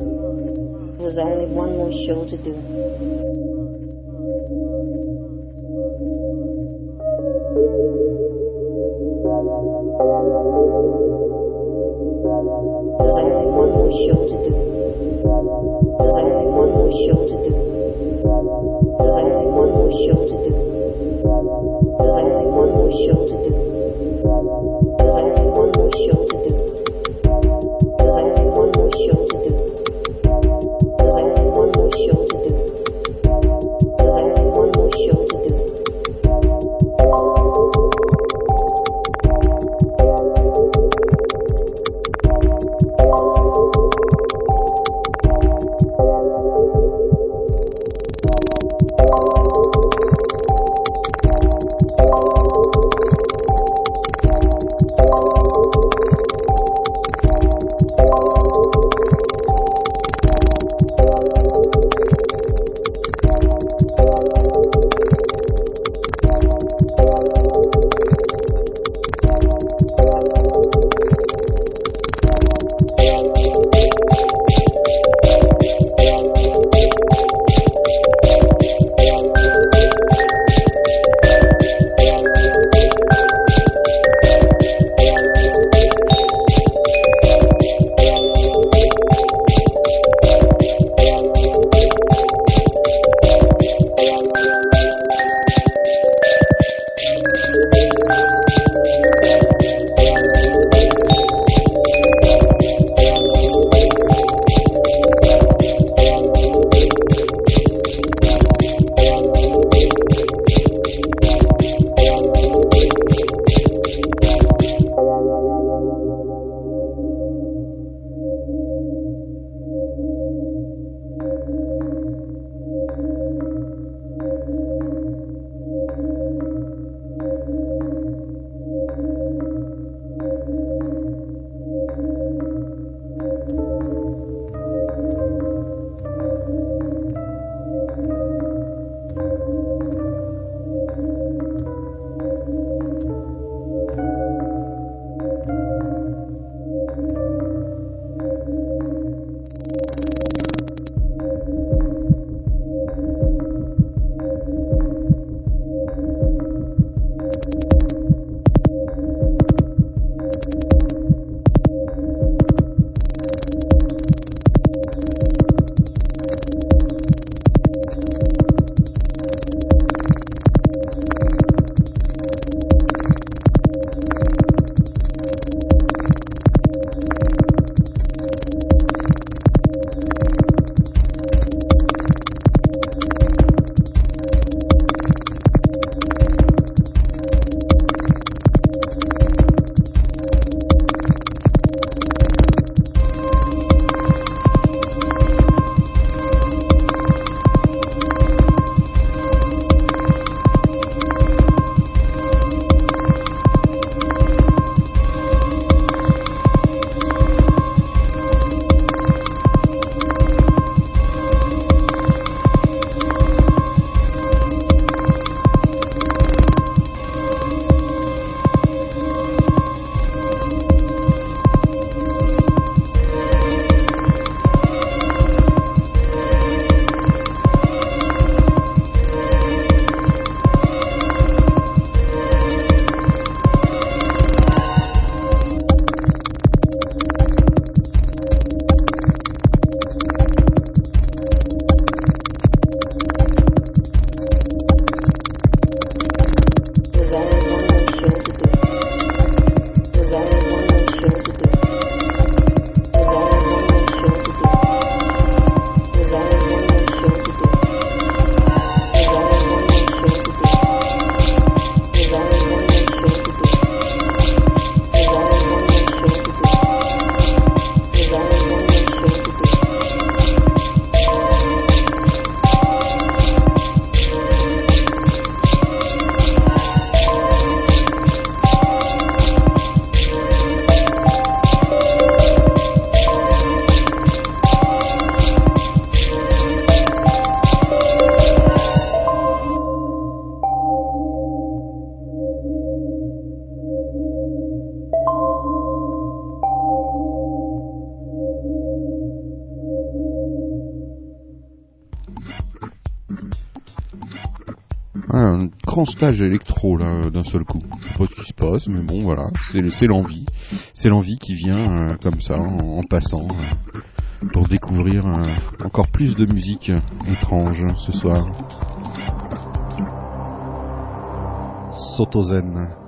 Grand stage électro là d'un seul coup. Je sais pas ce qui se passe, mais bon voilà, c'est l'envie, c'est l'envie qui vient euh, comme ça en, passant euh, pour découvrir euh, encore plus de musique étrange ce soir. Sotozen.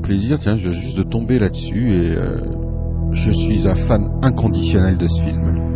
Plaisir, tiens, je viens juste de tomber là-dessus et euh, je suis un fan inconditionnel de ce film.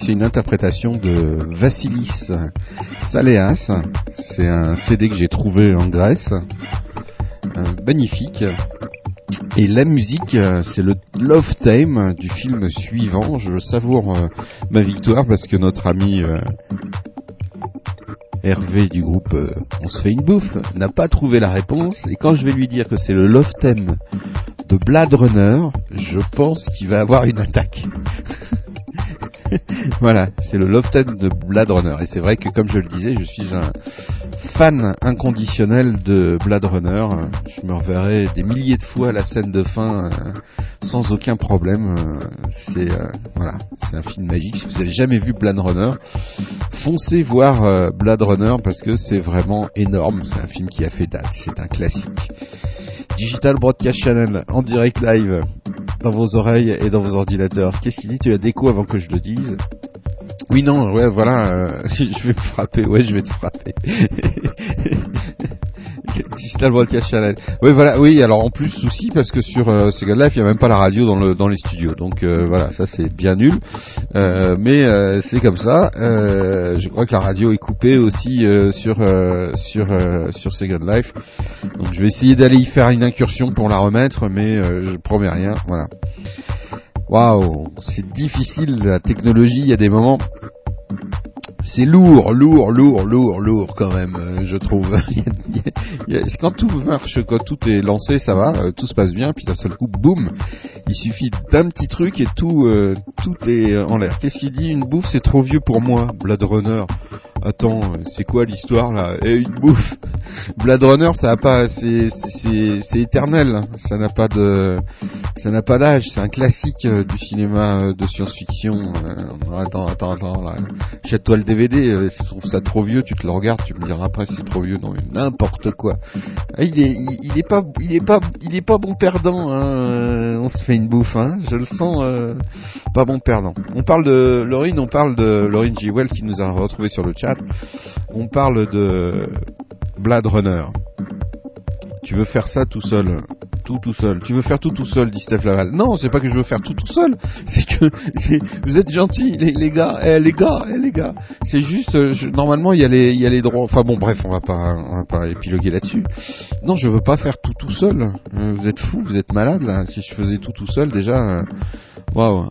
C'est une interprétation de Vassilis Saleas. C'est un CD que j'ai trouvé en Grèce. Euh, magnifique. Et la musique, euh, c'est le Love Theme du film suivant. Je savoure euh, ma victoire parce que notre ami Hervé du groupe On se fait une bouffe n'a pas trouvé la réponse. Et quand je vais lui dire que c'est le Love Theme de Blade Runner, je pense qu'il va avoir une attaque. voilà, c'est le Theme de Blade Runner. Et c'est vrai que comme je le disais, je suis un fan inconditionnel de Blade Runner. Je me reverrai des milliers de fois la scène de fin euh, sans aucun problème. Euh, C'est euh, voilà, c'est un film magique. Si vous avez jamais vu Blade Runner, foncez voir Blade Runner parce que c'est vraiment énorme. C'est un film qui a fait date. C'est un classique. Digital Broadcast Channel en direct live dans vos oreilles et dans vos ordinateurs. Qu'est-ce qu'il dit Tu as déco avant que je le dise? Oui, non, ouais, voilà, euh, je vais me frapper, ouais, je vais te frapper. Digital Broadcast Channel. Oui, voilà, oui, alors en plus, souci, parce que sur euh, Sega Live, il n'y a même pas la radio dans, le, dans les studios. Donc euh, voilà, ça c'est bien nul. Euh, mais euh, c'est comme ça. Euh, je crois que la radio est coupée aussi euh, sur, euh, sur, euh, sur Sega Live. Donc je vais essayer d'aller y faire une incursion pour la remettre, mais euh, je promets rien. Voilà. Waouh, c'est difficile la technologie, il y a des moments. C'est lourd, lourd, lourd, lourd, lourd quand même, euh, je trouve. Quand tout marche, quand tout est lancé, ça va, euh, tout se passe bien, puis d'un seul coup, boum, il suffit d'un petit truc et tout, euh, tout est en l'air. Qu'est-ce qu'il dit Une bouffe, c'est trop vieux pour moi, Blade Runner. Attends, euh, c'est quoi l'histoire là? Et une bouffe Blade Runner, ça a pas, c'est, éternel. hein. Ça n'a pas de, ça n'a pas d'âge. C'est un classique euh, du cinéma euh, de science-fiction. Attends, attends, attends. Là. Jette-toi le DVD. si tu trouves ça trop vieux, tu te le regardes. Tu me diras après c'est trop vieux. Non, n'importe quoi. Ah, il est, il, est pas, il est pas, bon perdant. Hein. On se fait une bouffe. Hein. Je le sens pas bon perdant. On parle de Laurine, on parle de Laurine G. Well qui nous a retrouvé sur le chat. On parle de Blade Runner. Tu veux faire ça tout seul, tout tout seul. Tu veux faire tout tout seul, dit Steph Laval. Non, c'est pas que je veux faire tout tout seul. C'est que vous êtes gentils, les, les gars, eh, les gars, eh, les gars. C'est juste, euh, normalement il y a les, il y a les droits. Enfin bon, bref, on va pas, on va pas épiloguer là-dessus. Non, je veux pas faire tout tout seul. Euh, vous êtes fous, vous êtes malades là. Si je faisais tout tout seul, déjà, euh, waouh.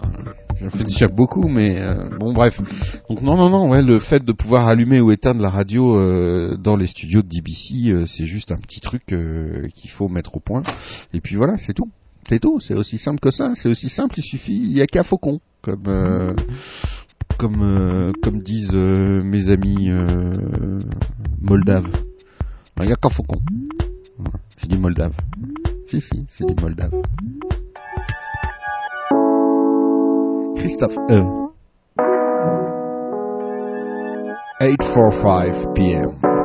J'en fais déjà beaucoup, mais euh, bon, bref. Donc non, non, non, ouais, le fait de pouvoir allumer ou éteindre la radio euh, dans les studios de DBC, euh, c'est juste un petit truc qu'il faut mettre au point. Et puis voilà, c'est tout. C'est tout, c'est aussi simple que ça. C'est aussi simple, il suffit, il y a qu'à faucon, comme comme disent mes amis moldaves. Il y a qu'à faucon. J'ai dit moldave. Si, si, c'est dit moldave. Christoph M. 8.45 p.m.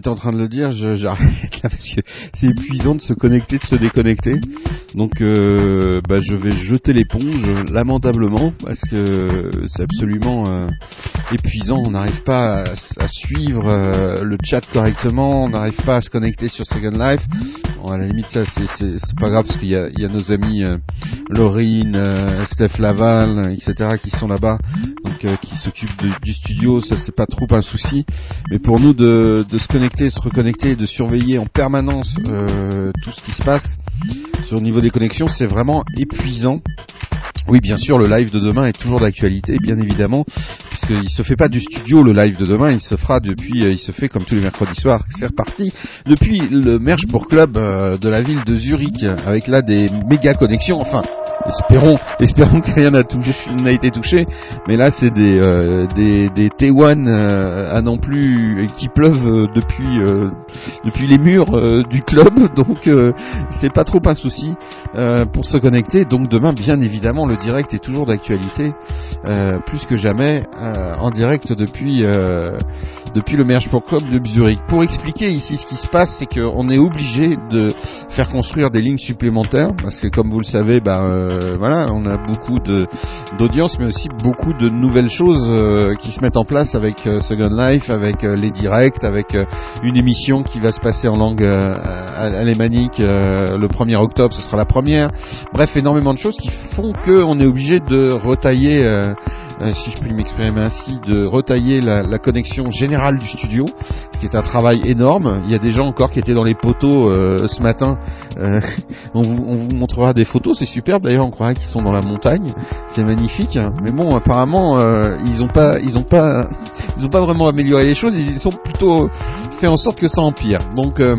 j'étais en train de le dire, j'arrête là parce que c'est épuisant de se connecter, de se déconnecter. Donc, euh, bah, je vais jeter l'éponge lamentablement parce que c'est absolument euh, épuisant. On n'arrive pas à, suivre euh, le chat correctement, on n'arrive pas à se connecter sur Second Life. Bon, à la limite, ça, c'est- pas grave parce qu'il y a, nos amis euh, Laurine, Steph Laval, etc. qui sont là-bas, donc qui s'occupent du studio. Ça, c'est pas trop un souci. Mais pour nous de, de se connecter, se reconnecter, de surveiller en permanence tout ce qui se passe sur le niveau des connexions, c'est vraiment épuisant. Oui, bien sûr, le live de demain est toujours d'actualité, bien évidemment, puisqu'il se fait pas du studio le live de demain, il se fera depuis, euh, il se fait comme tous les mercredis soirs. C'est reparti depuis le Merge pour Club euh, de la ville de Zurich, avec là des méga connexions. Enfin, espérons, espérons que rien n'a été touché, mais là c'est des euh, des, des T1 euh, à non plus qui pleuvent depuis depuis les murs du club, donc c'est pas trop un souci pour se connecter. Donc demain, bien évidemment, le direct est toujours d'actualité, euh, plus que jamais euh, en direct depuis euh, depuis le Merge pour Club de Zurich. Pour expliquer ici ce qui se passe, c'est qu'on est obligé de faire construire des lignes supplémentaires parce que comme vous le savez, ben euh, voilà, on a beaucoup d'audience, mais aussi beaucoup de nouvelles choses euh, qui se mettent en place avec euh, Second Life, avec euh, les directs, avec une émission qui va se passer en langue alémanique le 1er octobre, ce sera la première. Bref, énormément de choses qui font qu'on est obligé de retailler, euh, si je puis m'exprimer ainsi, de retailler la, connexion générale du studio, ce qui est un travail énorme. Il y a des gens encore qui étaient dans les poteaux euh, ce matin. Euh, on, vous, on vous montrera des photos, c'est superbe. D'ailleurs, on croirait qu'ils sont dans la montagne, c'est magnifique. Mais bon, apparemment, euh, ils ont pas, ils ont pas, ils ont pas vraiment amélioré les choses. Ils ont plutôt fait en sorte que ça empire. Donc euh,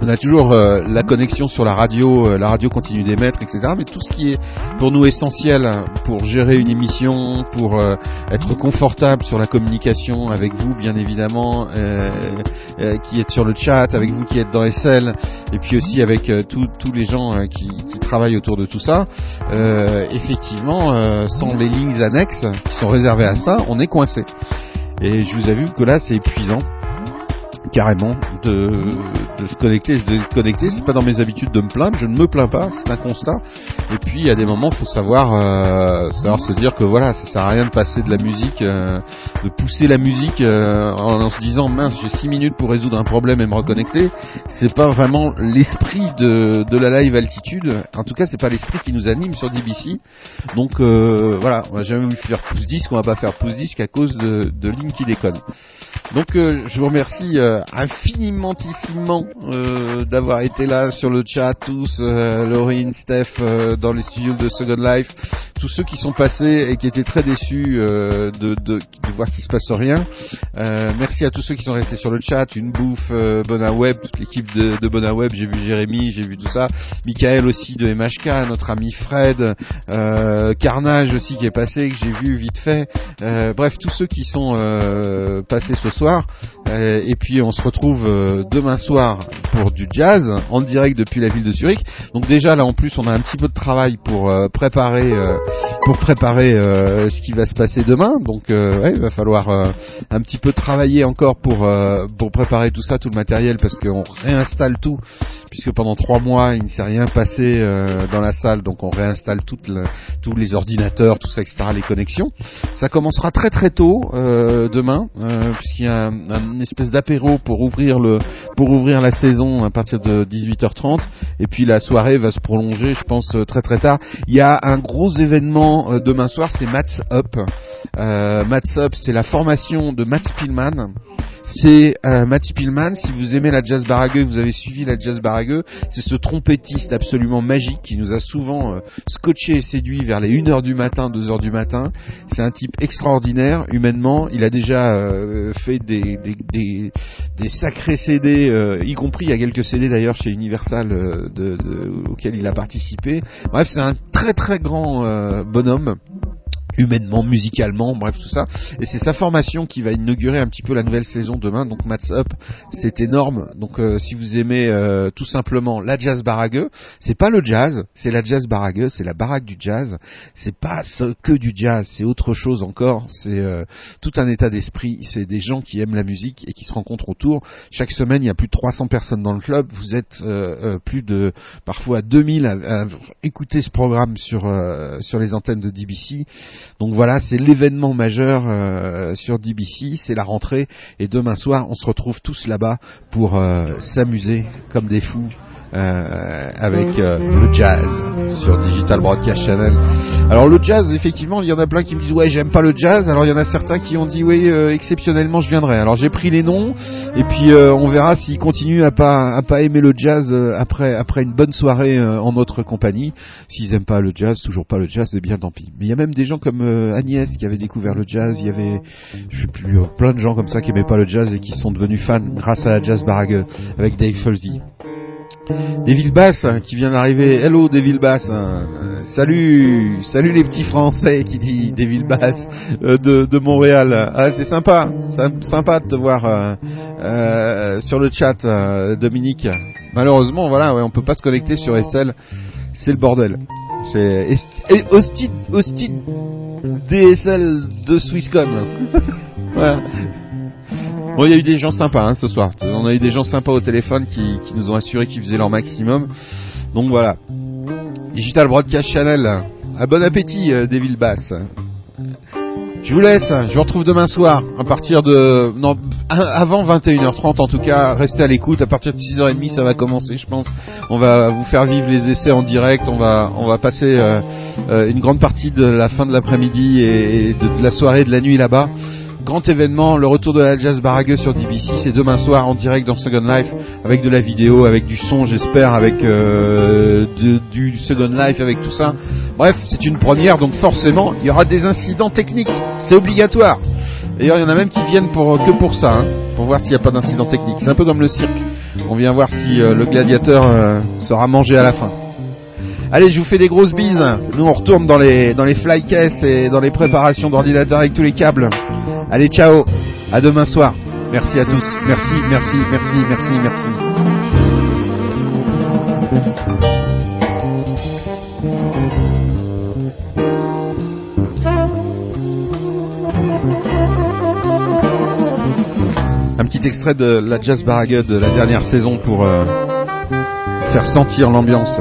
on a toujours euh, la connexion sur la radio, euh, la radio continue d'émettre, etc. Mais tout ce qui est pour nous essentiel pour gérer une émission, pour euh, être confortable sur la communication avec vous, bien évidemment, euh, euh, qui êtes sur le chat, avec vous qui êtes dans SL, et puis aussi avec euh, tous les gens qui, qui travaillent autour de tout ça. effectivement, sans les lignes annexes qui sont réservées à ça, on est coincé. Et je vous avoue que là, c'est épuisant carrément de, de se connecter, de déconnecter. C'est pas dans mes habitudes de me plaindre, je ne me plains pas, c'est un constat. Et puis a des moments, faut savoir, euh, savoir se dire que voilà, ça sert à rien de passer de la musique, euh, de pousser la musique euh, en, se disant mince, j'ai 6 minutes pour résoudre un problème et me reconnecter. C'est pas vraiment l'esprit de, de la live altitude. En tout cas, c'est pas l'esprit qui nous anime sur DBC. Donc euh, voilà, on va jamais voulu faire pouce disque, on va pas faire pouce disque à cause de, de lignes qui déconnent. Donc euh, je vous remercie euh, infinimentissimement euh, d'avoir été là sur le chat, tous, euh, Laurine, Steph, euh, dans les studios de Second Life, tous ceux qui sont passés et qui étaient très déçus euh, de, de, de voir qu'il se passe rien. Merci à tous ceux qui sont restés sur le chat, une bouffe, Bonaweb, toute l'équipe de, de Bonaweb, j'ai vu Jérémy, j'ai vu tout ça, Michael aussi de MHK, notre ami Fred, Carnage aussi qui est passé, que j'ai vu vite fait. Bref, tous ceux qui sont passés ce soir. Euh, et puis on se retrouve euh, demain soir pour du jazz en direct depuis la ville de Zurich. Donc déjà là en plus on a un petit peu de travail pour euh, préparer pour préparer ce qui va se passer demain. Donc ouais, il va falloir un petit peu travailler encore pour pour préparer tout ça, tout le matériel parce qu'on réinstalle tout puisque pendant trois mois il ne s'est rien passé euh, dans la salle. Donc on réinstalle le- tous les ordinateurs, tout ça, etc. Les connexions. Ça commencera très très tôt euh, demain, euh, puisqu'il y a un, un espèce d'apéro pour ouvrir le pour ouvrir la saison à partir de 18h30, et puis la soirée va se prolonger, je pense euh, très très tard. Il y a un gros événement euh, demain soir, c'est Mats Up. Mats Up, c'est la formation de Matt Spielman. C'est euh, Matt Spielman, si vous aimez la jazz baragueux, vous avez suivi la jazz baragueux, c'est ce trompettiste absolument magique qui nous a souvent euh, scotché et séduit vers les 1h du matin, 2h du matin. C'est un type extraordinaire humainement, il a déjà euh, fait des, des, des, sacrés CD, euh, y compris il y a quelques CD d'ailleurs chez Universal euh, de, de, auxquels il a participé. Bref, c'est un très très grand euh, bonhomme humainement, musicalement, bref tout ça. Et c'est sa formation qui va inaugurer un petit peu la nouvelle saison demain. Donc Mats Up, c'est énorme. Donc euh, si vous aimez euh, tout simplement la jazz barague, c'est pas le jazz, c'est la jazz barague, c'est la baraque du jazz. C'est pas que du jazz, c'est autre chose encore. C'est euh, tout un état d'esprit. C'est des gens qui aiment la musique et qui se rencontrent autour. Chaque semaine, il y a plus de 300 personnes dans le club. Vous êtes euh, euh, plus de parfois 2000 à, à écouter ce programme sur euh, sur les antennes de DBC. Donc voilà, c'est l'événement majeur euh, sur DBC, c'est la rentrée et demain soir, on se retrouve tous là-bas pour euh, s'amuser comme des fous. Euh, avec euh, le jazz sur Digital Broadcast Channel. Alors le jazz, effectivement, il y en a plein qui me disent ouais j'aime pas le jazz. Alors il y en a certains qui ont dit oui euh, exceptionnellement je viendrai. Alors j'ai pris les noms et puis on verra s'ils continuent à pas à pas aimer le jazz après après une bonne soirée en notre compagnie. S'ils aiment pas le jazz, toujours pas le jazz, c'est bien tant pis. Mais il y a même des gens comme Agnès qui avait découvert le jazz. Il y avait je sais plus plein de gens comme ça qui aimaient pas le jazz et qui sont devenus fans grâce à la jazz barague avec Dave Fulsey. Deville Bass hein, qui vient d'arriver. Hello Deville Bass. hein. Salut, salut les petits Français qui dit Deville Bass euh, de, de Montréal. Ah, c'est sympa, sympa de te voir euh, euh, sur le chat, Dominique. Malheureusement, voilà, ouais, on peut pas se connecter sur SL. C'est le bordel. C'est Austin, Austin DSL de Swisscom. voilà. Bon, il y a eu des gens sympas hein, ce soir. On a eu des gens sympas au téléphone qui, nous ont assuré qu'ils faisaient leur maximum. Donc voilà. Digital Broadcast Channel. À bon appétit, euh, Devil Bass. Je vous laisse. Je vous retrouve demain soir à partir de non avant 21h30 en tout cas. Restez à l'écoute. À partir de 6h30 ça va commencer, je pense. On va vous faire vivre les essais en direct. On va on va passer euh, euh, une grande partie de la fin de l'après-midi et, de, la soirée de la nuit là-bas. Grand événement, le retour de la jazz baragueux sur DBC, c'est demain soir en direct dans Second Life, avec de la vidéo, avec du son, j'espère, avec euh, du Second Life, avec tout ça. Bref, c'est une première, donc forcément, il y aura des incidents techniques, c'est obligatoire. D'ailleurs, il y en a même qui viennent pour que pour ça, hein, pour voir s'il n'y a pas d'incident technique. C'est un peu comme le cirque. On vient voir si euh, le gladiateur euh, sera mangé à la fin. Allez, je vous fais des grosses bises. Nous, on retourne dans les dans les et dans les préparations d'ordinateur avec tous les câbles. Allez, ciao. À demain soir. Merci à tous. Merci, merci, merci, merci, merci. Un petit extrait de la Jazz Barague de la dernière saison pour euh, faire sentir l'ambiance.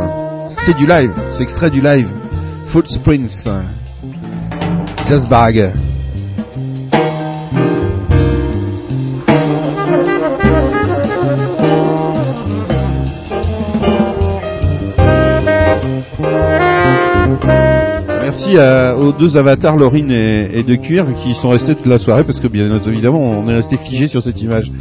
C'est du live, c'est extrait du live. Footprints. Jazz Barague. Merci à- aux deux avatars, Laurine et, et De Cuir, qui sont restés toute la soirée parce que bien évidemment on est resté figé sur cette image.